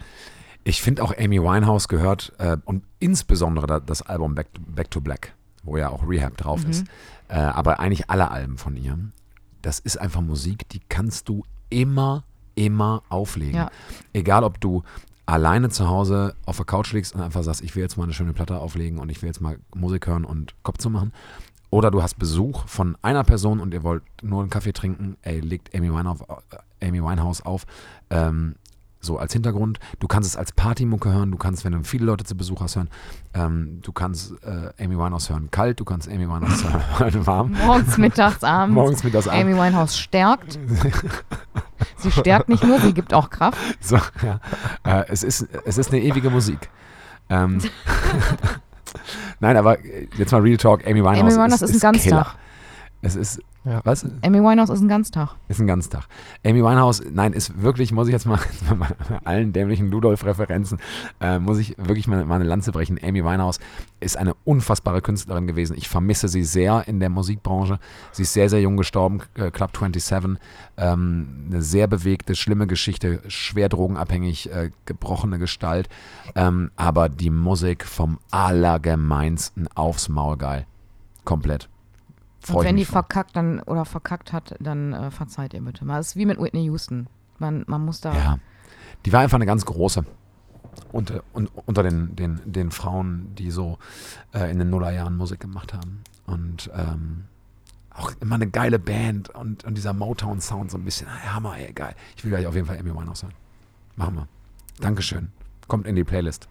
Ich finde auch Amy Winehouse gehört äh, und insbesondere da, das Album Back, Back to Black, wo ja auch Rehab drauf Mhm. ist, äh, aber eigentlich alle Alben von ihr. Das ist einfach Musik, die kannst du immer, immer auflegen. Ja. Egal, ob du alleine zu Hause auf der Couch liegst und einfach sagst, ich will jetzt mal eine schöne Platte auflegen und ich will jetzt mal Musik hören und Kopf zu machen. Oder du hast Besuch von einer Person und ihr wollt nur einen Kaffee trinken, ey, legt Amy Winehouse, äh, Amy Winehouse auf. Ähm, so als Hintergrund. Du kannst es als Partymucke hören, du kannst, wenn du viele Leute zu Besuch hast, hören. Ähm, du kannst äh, Amy Winehouse hören kalt, du kannst Amy Winehouse hören warm. Morgens, mittags, abends. Morgens, mittags, abends. Amy Winehouse stärkt. sie stärkt nicht nur, sie gibt auch Kraft. So, ja. äh, es, ist, es ist eine ewige Musik. Ähm, Nein, aber jetzt mal Real Talk, Amy Winehouse, Amy Winehouse ist, ein Ganztag. Killer. Es ist, Ja. was? Amy Winehouse ist ein Ganztag. Ist ein Ganztag. Amy Winehouse, nein, ist wirklich, muss ich jetzt mal bei allen dämlichen Ludolf-Referenzen, äh, muss ich wirklich mal, mal eine Lanze brechen. Amy Winehouse ist eine unfassbare Künstlerin gewesen. Ich vermisse sie sehr in der Musikbranche. Sie ist sehr, sehr jung gestorben, äh, Club 27. Ähm, eine sehr bewegte, schlimme Geschichte, schwer drogenabhängig, äh, gebrochene Gestalt. Ähm, aber die Musik vom Allergemeinsten aufs Maul geil. Komplett. Und wenn die voll. verkackt dann oder verkackt hat, dann äh, verzeiht ihr bitte mal. Das ist wie mit Whitney Houston. Man, man muss da. Ja, die war einfach eine ganz große. Unter, un, unter den, den, den Frauen, die so äh, in den Nullerjahren Musik gemacht haben. Und ähm, auch immer eine geile Band und, und dieser Motown-Sound so ein bisschen. Ah, Hammer, ey, geil. Ich will gleich auf jeden Fall Amy Winehouse hören. Machen wir. Dankeschön. Kommt in die Playlist.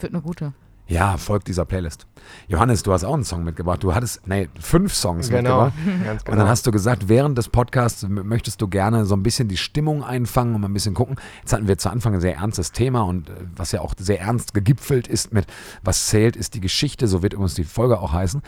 Wird eine gute. Ja, folgt dieser Playlist. Johannes, du hast auch einen Song mitgebracht. Du hattest, nee, fünf Songs Genau, mitgebracht. ganz Und genau. dann hast du gesagt, während des Podcasts möchtest du gerne so ein bisschen die Stimmung einfangen und mal ein bisschen gucken. Jetzt hatten wir zu Anfang ein sehr ernstes Thema und äh, was ja auch sehr ernst gegipfelt ist mit, was zählt, ist die Geschichte. So wird übrigens die Folge auch heißen.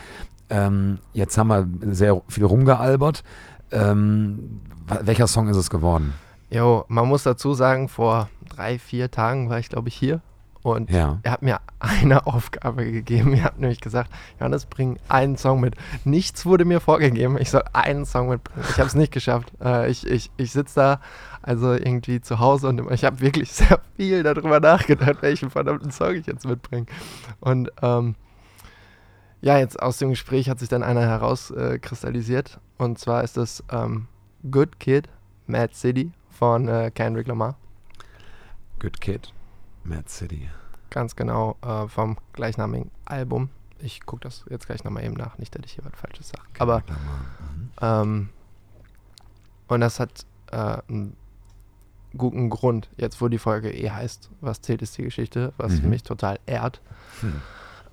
Ähm, jetzt haben wir sehr viel rumgealbert. Ähm, welcher Song ist es geworden? Jo, man muss dazu sagen, vor drei, vier Tagen war ich, glaube ich, hier. Und Ja. er hat mir eine Aufgabe gegeben. Er hat nämlich gesagt, Johannes, bring einen Song mit. Nichts wurde mir vorgegeben. Ich soll einen Song mitbringen. Ich habe es nicht geschafft. Äh, ich ich, ich sitze da also irgendwie zu Hause und ich habe wirklich sehr viel darüber nachgedacht, welchen verdammten Song ich jetzt mitbringe. Und ähm, ja, jetzt aus dem Gespräch hat sich dann einer herauskristallisiert. und zwar ist das ähm, Good Kid, Mad City von äh, Kendrick Lamar. Good Kid, Mad City. Ganz genau äh, vom gleichnamigen Album. Ich gucke das jetzt gleich nochmal eben nach, nicht, dass ich hier was Falsches sage. Aber, ähm, und das hat äh, einen guten Grund, jetzt wo die Folge eh heißt, was zählt ist die Geschichte, was Mhm. mich total ehrt. Hm.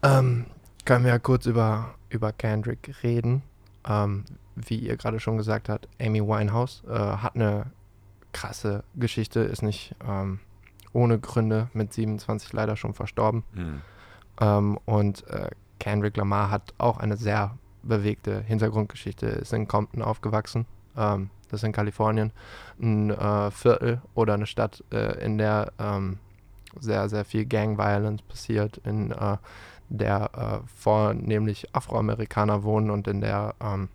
Ähm, können wir ja kurz über, über Kendrick reden. Ähm, wie ihr gerade schon gesagt habt, Amy Winehouse äh, hat eine krasse Geschichte, ist nicht ähm, ohne Gründe mit 27 leider schon verstorben. Hm. Ähm, und äh, Kendrick Lamar hat auch eine sehr bewegte Hintergrundgeschichte, ist in Compton aufgewachsen. Ähm, das ist in Kalifornien. Ein äh, Viertel oder eine Stadt, äh, in der ähm, sehr, sehr viel Gang Violence passiert, in äh, der äh, vornehmlich Afroamerikaner wohnen und in der ähm,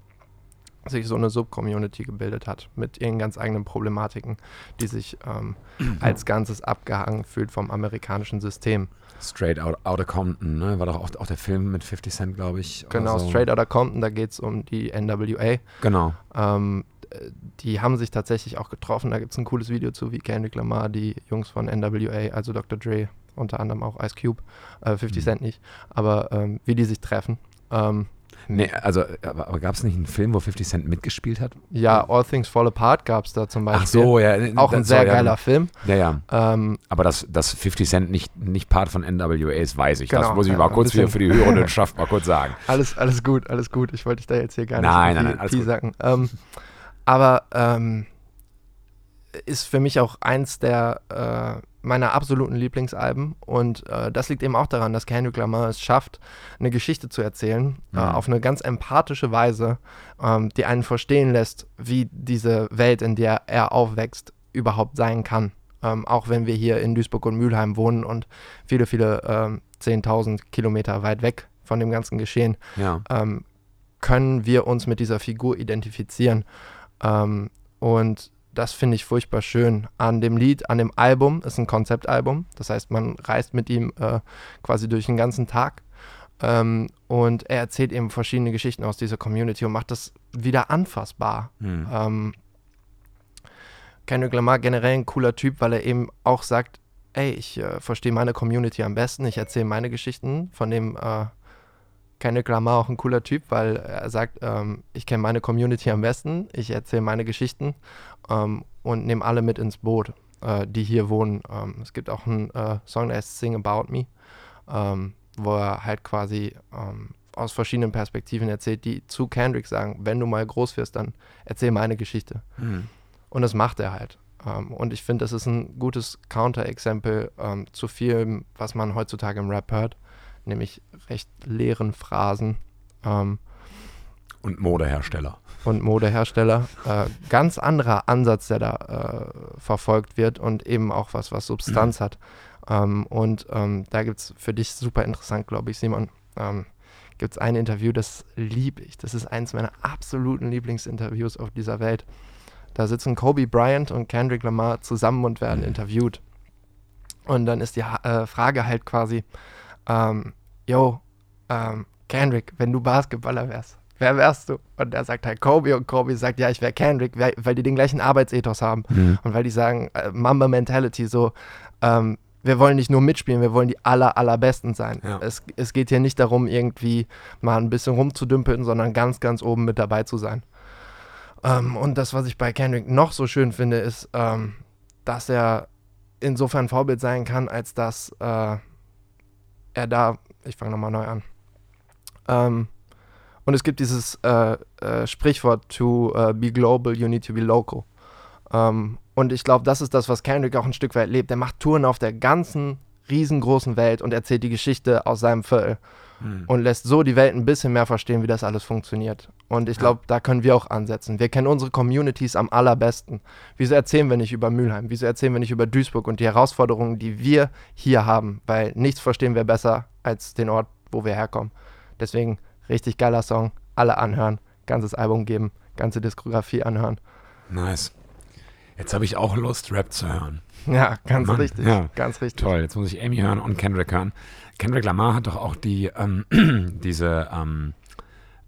sich so eine Subcommunity gebildet hat mit ihren ganz eigenen Problematiken, die sich ähm, als Ganzes abgehangen fühlt vom amerikanischen System. Straight out, Outta Compton, ne? War doch auch, auch der Film mit 50 Cent, glaube ich. Genau, so. Straight Outta Compton, da geht es um die NWA. Genau. Ähm, äh, die haben sich tatsächlich auch getroffen. Da gibt es ein cooles Video zu, wie Kendrick Lamar, die Jungs von NWA, also Dr. Dre, unter anderem auch Ice Cube, äh, 50 Mhm. Cent nicht, aber ähm, wie die sich treffen. Ähm, Nee, also, aber, aber gab es nicht einen Film, wo 50 Cent mitgespielt hat? ja, All Things Fall Apart gab es da zum Beispiel. Ach so, ja. Auch ein das- sehr so, ja, geiler Film. Ja, ja. Ähm, Aber dass, dass 50 Cent nicht, nicht Part von NWA ist, weiß ich. das Genau, muss ich ja, mal kurz für, die Hörerinnenschaft mal kurz sagen. Alles, alles gut, alles gut. Ich wollte dich da jetzt hier gar nicht Nein, nein, viel nein, alles gut. piesacken. Ähm, aber ähm, ist für mich auch eins der äh, meiner absoluten Lieblingsalben. Und äh, das liegt eben auch daran, dass Kendrick Lamar es schafft, eine Geschichte zu erzählen, äh, Mhm. äh, auf eine ganz empathische Weise, ähm, die einen verstehen lässt, wie diese Welt, in der er aufwächst, überhaupt sein kann. Ähm, auch wenn wir hier in Duisburg und Mülheim wohnen und viele, viele ähm, 10.000 Kilometer weit weg von dem ganzen Geschehen, Ja. ähm, können wir uns mit dieser Figur identifizieren. Ähm, und das finde ich furchtbar schön an dem Lied, an dem Album. Ist ein Konzeptalbum. Das heißt, man reist mit ihm äh, quasi durch den ganzen Tag. Ähm, und er erzählt eben verschiedene Geschichten aus dieser Community und macht das wieder anfassbar. Hm. Ähm, Kendrick Lamar generell ein cooler Typ, weil er eben auch sagt, ey, ich äh, verstehe meine Community am besten, ich erzähle meine Geschichten, von dem äh, Kendrick Lamar auch ein cooler Typ, weil er sagt, ähm, ich kenne meine Community am besten, ich erzähle meine Geschichten ähm, und nehme alle mit ins Boot, äh, die hier wohnen. Ähm, es gibt auch einen äh, Song, der heißt Sing About Me, ähm, wo er halt quasi ähm, aus verschiedenen Perspektiven erzählt, die zu Kendrick sagen, wenn du mal groß wirst, dann erzähl meine Geschichte. Hm. Und das macht er halt. Ähm, und ich finde, das ist ein gutes Counterexempel ähm, zu vielem, was man heutzutage im Rap hört, nämlich recht leeren Phrasen ähm, Und Modehersteller. und Modehersteller. Äh, ganz anderer Ansatz, der da äh, verfolgt wird und eben auch was, was Substanz hat. Ähm, und ähm, da gibt es für dich super interessant, glaube ich, Simon. Ähm, gibt es ein Interview, das liebe ich. Das ist eins meiner absoluten Lieblingsinterviews auf dieser Welt. Da sitzen Kobe Bryant und Kendrick Lamar zusammen und werden interviewt. Und dann ist die Ha- äh, Frage halt quasi, ähm, yo, ähm, Kendrick, wenn du Basketballer wärst, wer wärst du? Und er sagt halt Kobe und Kobe sagt, ja, ich wäre Kendrick, weil, die den gleichen Arbeitsethos haben. Hm. Und weil die sagen, äh, Mamba Mentality, so, ähm, wir wollen nicht nur mitspielen, wir wollen die aller, allerbesten sein. Ja. Es, es geht hier nicht darum, irgendwie mal ein bisschen rumzudümpeln, sondern ganz, ganz oben mit dabei zu sein. Ähm, und das, was ich bei Kendrick noch so schön finde, ist, ähm, dass er insofern Vorbild sein kann, als dass äh, er da, ich fange nochmal neu an. Ähm, und es gibt dieses äh, äh, Sprichwort, to äh, be global, you need to be local. Ähm, und ich glaube, das ist das, was Kendrick auch ein Stück weit lebt. Er macht Touren auf der ganzen riesengroßen Welt und erzählt die Geschichte aus seinem Viertel Hm. und lässt so die Welt ein bisschen mehr verstehen, wie das alles funktioniert. Und ich glaube, da können wir auch ansetzen. Wir kennen unsere Communities am allerbesten. Wieso erzählen wir nicht über Mülheim? Wieso erzählen wir nicht über Duisburg und die Herausforderungen, die wir hier haben? Weil nichts verstehen wir besser als den Ort, wo wir herkommen. Deswegen richtig geiler Song. Alle anhören, ganzes Album geben, ganze Diskografie anhören. Nice. Jetzt habe ich auch Lust, Rap zu hören. Ja, ganz Mann, richtig. ja. Ganz richtig. Toll, jetzt muss ich Amy hören und Kendrick hören. Kendrick Lamar hat doch auch die, ähm, diese, ähm,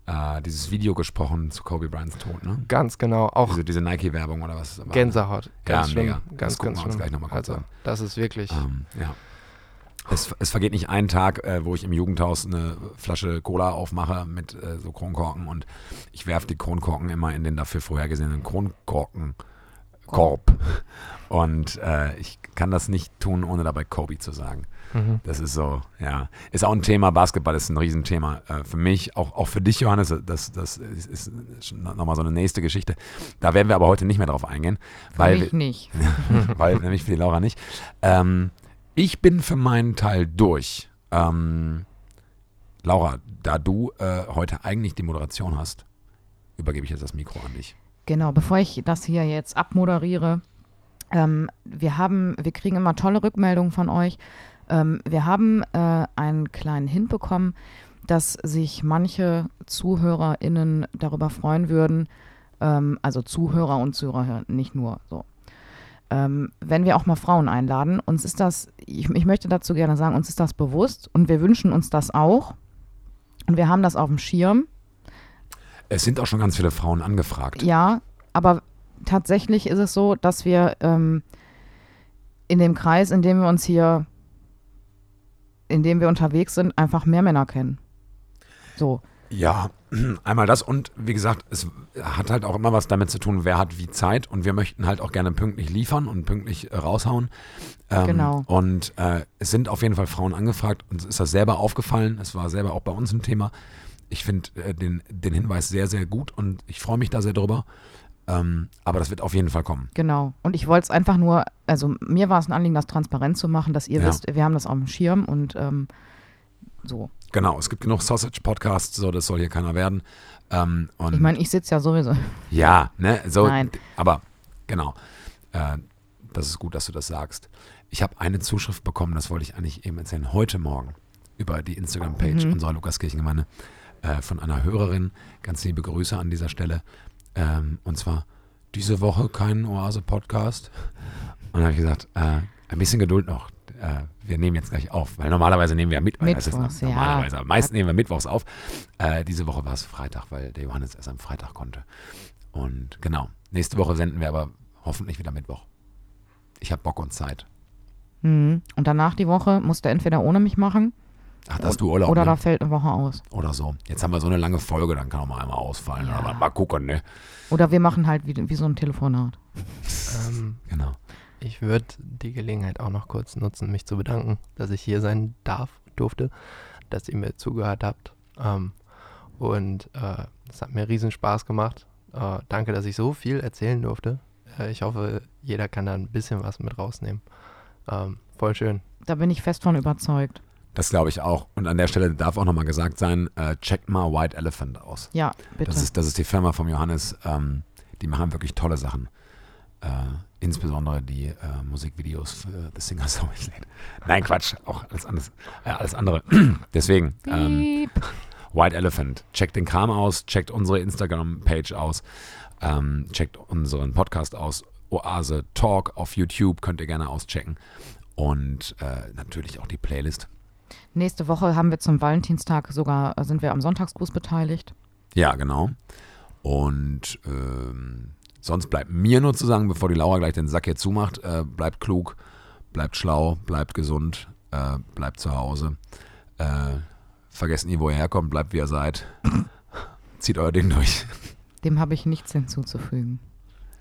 äh, dieses Video gesprochen zu Kobe Bryants Tod, ne? Ganz genau. Auch Diese, diese Nike-Werbung oder was war. Gänsehaut. Ganz Ja, schlimm. mega. Das Ganz, gucken ganz wir uns gleich noch mal kurz also, an. das ist wirklich. Ähm, ja. Es, es vergeht nicht ein Tag, äh, wo ich im Jugendhaus eine Flasche Cola aufmache mit äh, so Kronkorken und ich werfe die Kronkorken immer in den dafür vorhergesehenen Kronkorkenkorb. Und äh, ich kann das nicht tun, ohne dabei Kobe zu sagen. Mhm. Das ist so, ja. Ist auch ein Thema, Basketball ist ein Riesenthema äh, für mich, auch, auch für dich, Johannes. Das, das ist, ist nochmal so eine nächste Geschichte. Da werden wir aber heute nicht mehr drauf eingehen, weil, Für mich nicht. weil nämlich für die Laura nicht. Ähm, ich bin für meinen Teil durch. Ähm, Laura, da du äh, heute eigentlich die Moderation hast, übergebe ich jetzt das Mikro an dich. Genau, bevor ich das hier jetzt abmoderiere, ähm, wir haben, wir kriegen immer tolle Rückmeldungen von euch. Ähm, wir haben äh, einen kleinen Hint bekommen, dass sich manche ZuhörerInnen darüber freuen würden, ähm, also Zuhörer und Zuhörer, nicht nur so. Ähm, wenn wir auch mal Frauen einladen, uns ist das, ich, ich möchte dazu gerne sagen, uns ist das bewusst und wir wünschen uns das auch. Und wir haben das auf dem Schirm. Es sind auch schon ganz viele Frauen angefragt. Ja, aber tatsächlich ist es so, dass wir ähm, in dem Kreis, in dem wir uns hier, in dem wir unterwegs sind, einfach mehr Männer kennen. So, Ja, einmal das und wie gesagt, es hat halt auch immer was damit zu tun, wer hat wie Zeit und wir möchten halt auch gerne pünktlich liefern und pünktlich äh, raushauen. Ähm, Genau. Und äh, es sind auf jeden Fall Frauen angefragt und es ist das selber aufgefallen. Es war selber auch bei uns ein Thema. Ich finde äh, den, den Hinweis sehr, sehr gut und ich freue mich da sehr drüber. Ähm, aber das wird auf jeden Fall kommen. Genau. Und ich wollte es einfach nur, also mir war es ein Anliegen, das transparent zu machen, dass ihr Ja. wisst, wir haben das auf dem Schirm und ähm, so. Genau, es gibt genug Sausage-Podcasts, so das soll hier keiner werden. Ähm, Ich meine, ich sitze ja sowieso. Ja, ne, so, Nein. aber genau, äh, das ist gut, dass du das sagst. Ich habe eine Zuschrift bekommen, das wollte ich eigentlich eben erzählen, heute Morgen über die Instagram-Page Mhm. unserer Lukaskirchengemeinde äh, von einer Hörerin. Ganz liebe Grüße an dieser Stelle. Ähm, und zwar diese Woche keinen Oase-Podcast. Und dann habe ich gesagt, äh, ein bisschen Geduld noch. Äh, wir nehmen jetzt gleich auf, weil normalerweise nehmen wir ja das ist Mittwochs, ja. normalerweise, aber meist nehmen wir Mittwochs auf. Äh, diese Woche war es Freitag, weil der Johannes erst am Freitag konnte. Und genau, nächste Woche senden wir aber hoffentlich wieder Mittwoch. Ich habe Bock und Zeit. Mhm. Und danach die Woche musst du entweder ohne mich machen Ach, da hast du Urlaub, oder ne? da fällt eine Woche aus. oder so. Jetzt haben wir so eine lange Folge, dann kann auch mal einmal ausfallen. Ja. Aber mal gucken, ne? Oder wir machen halt wie, wie so ein Telefonat. Ähm, Genau. ich würde die Gelegenheit auch noch kurz nutzen, mich zu bedanken, dass ich hier sein darf, durfte, dass ihr mir zugehört habt. Ähm, und äh, es hat mir riesen Spaß gemacht. Äh, danke, dass ich so viel erzählen durfte. Äh, ich hoffe, jeder kann da ein bisschen was mit rausnehmen. Ähm, voll schön. Da bin ich fest von überzeugt. Das glaube ich auch. Und an der Stelle darf auch nochmal gesagt sein, äh, checkt mal White Elephant aus. Ja, bitte. Das ist, das ist die Firma vom Johannes. Ähm, die machen wirklich tolle Sachen. Äh, insbesondere die äh, Musikvideos für The Singer Songwriter. Nein, Quatsch, auch alles, anderes, äh, alles andere. Deswegen, ähm. White Elephant. Checkt den Kram aus, checkt unsere Instagram-Page aus, ähm, checkt unseren Podcast aus. Oase Talk auf YouTube könnt ihr gerne auschecken. Und äh, natürlich auch die Playlist. Nächste Woche haben wir zum Valentinstag sogar, äh, sind wir am Sonntagsgruß beteiligt. Ja, genau. Und ähm, sonst bleibt mir nur zu sagen, bevor die Laura gleich den Sack hier zumacht, äh, bleibt klug, bleibt schlau, bleibt gesund, äh, bleibt zu Hause. Äh, vergesst nie, wo ihr herkommt, bleibt wie ihr seid. Zieht euer Ding durch. Dem habe ich nichts hinzuzufügen.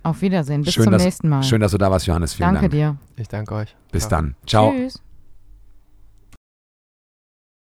Auf Wiedersehen. Bis Schön, zum dass- nächsten Mal. Schön, dass du da warst, Johannes. Vielen Danke Dank. dir. Ich danke euch. Bis Ciao. dann. Ciao. Tschüss.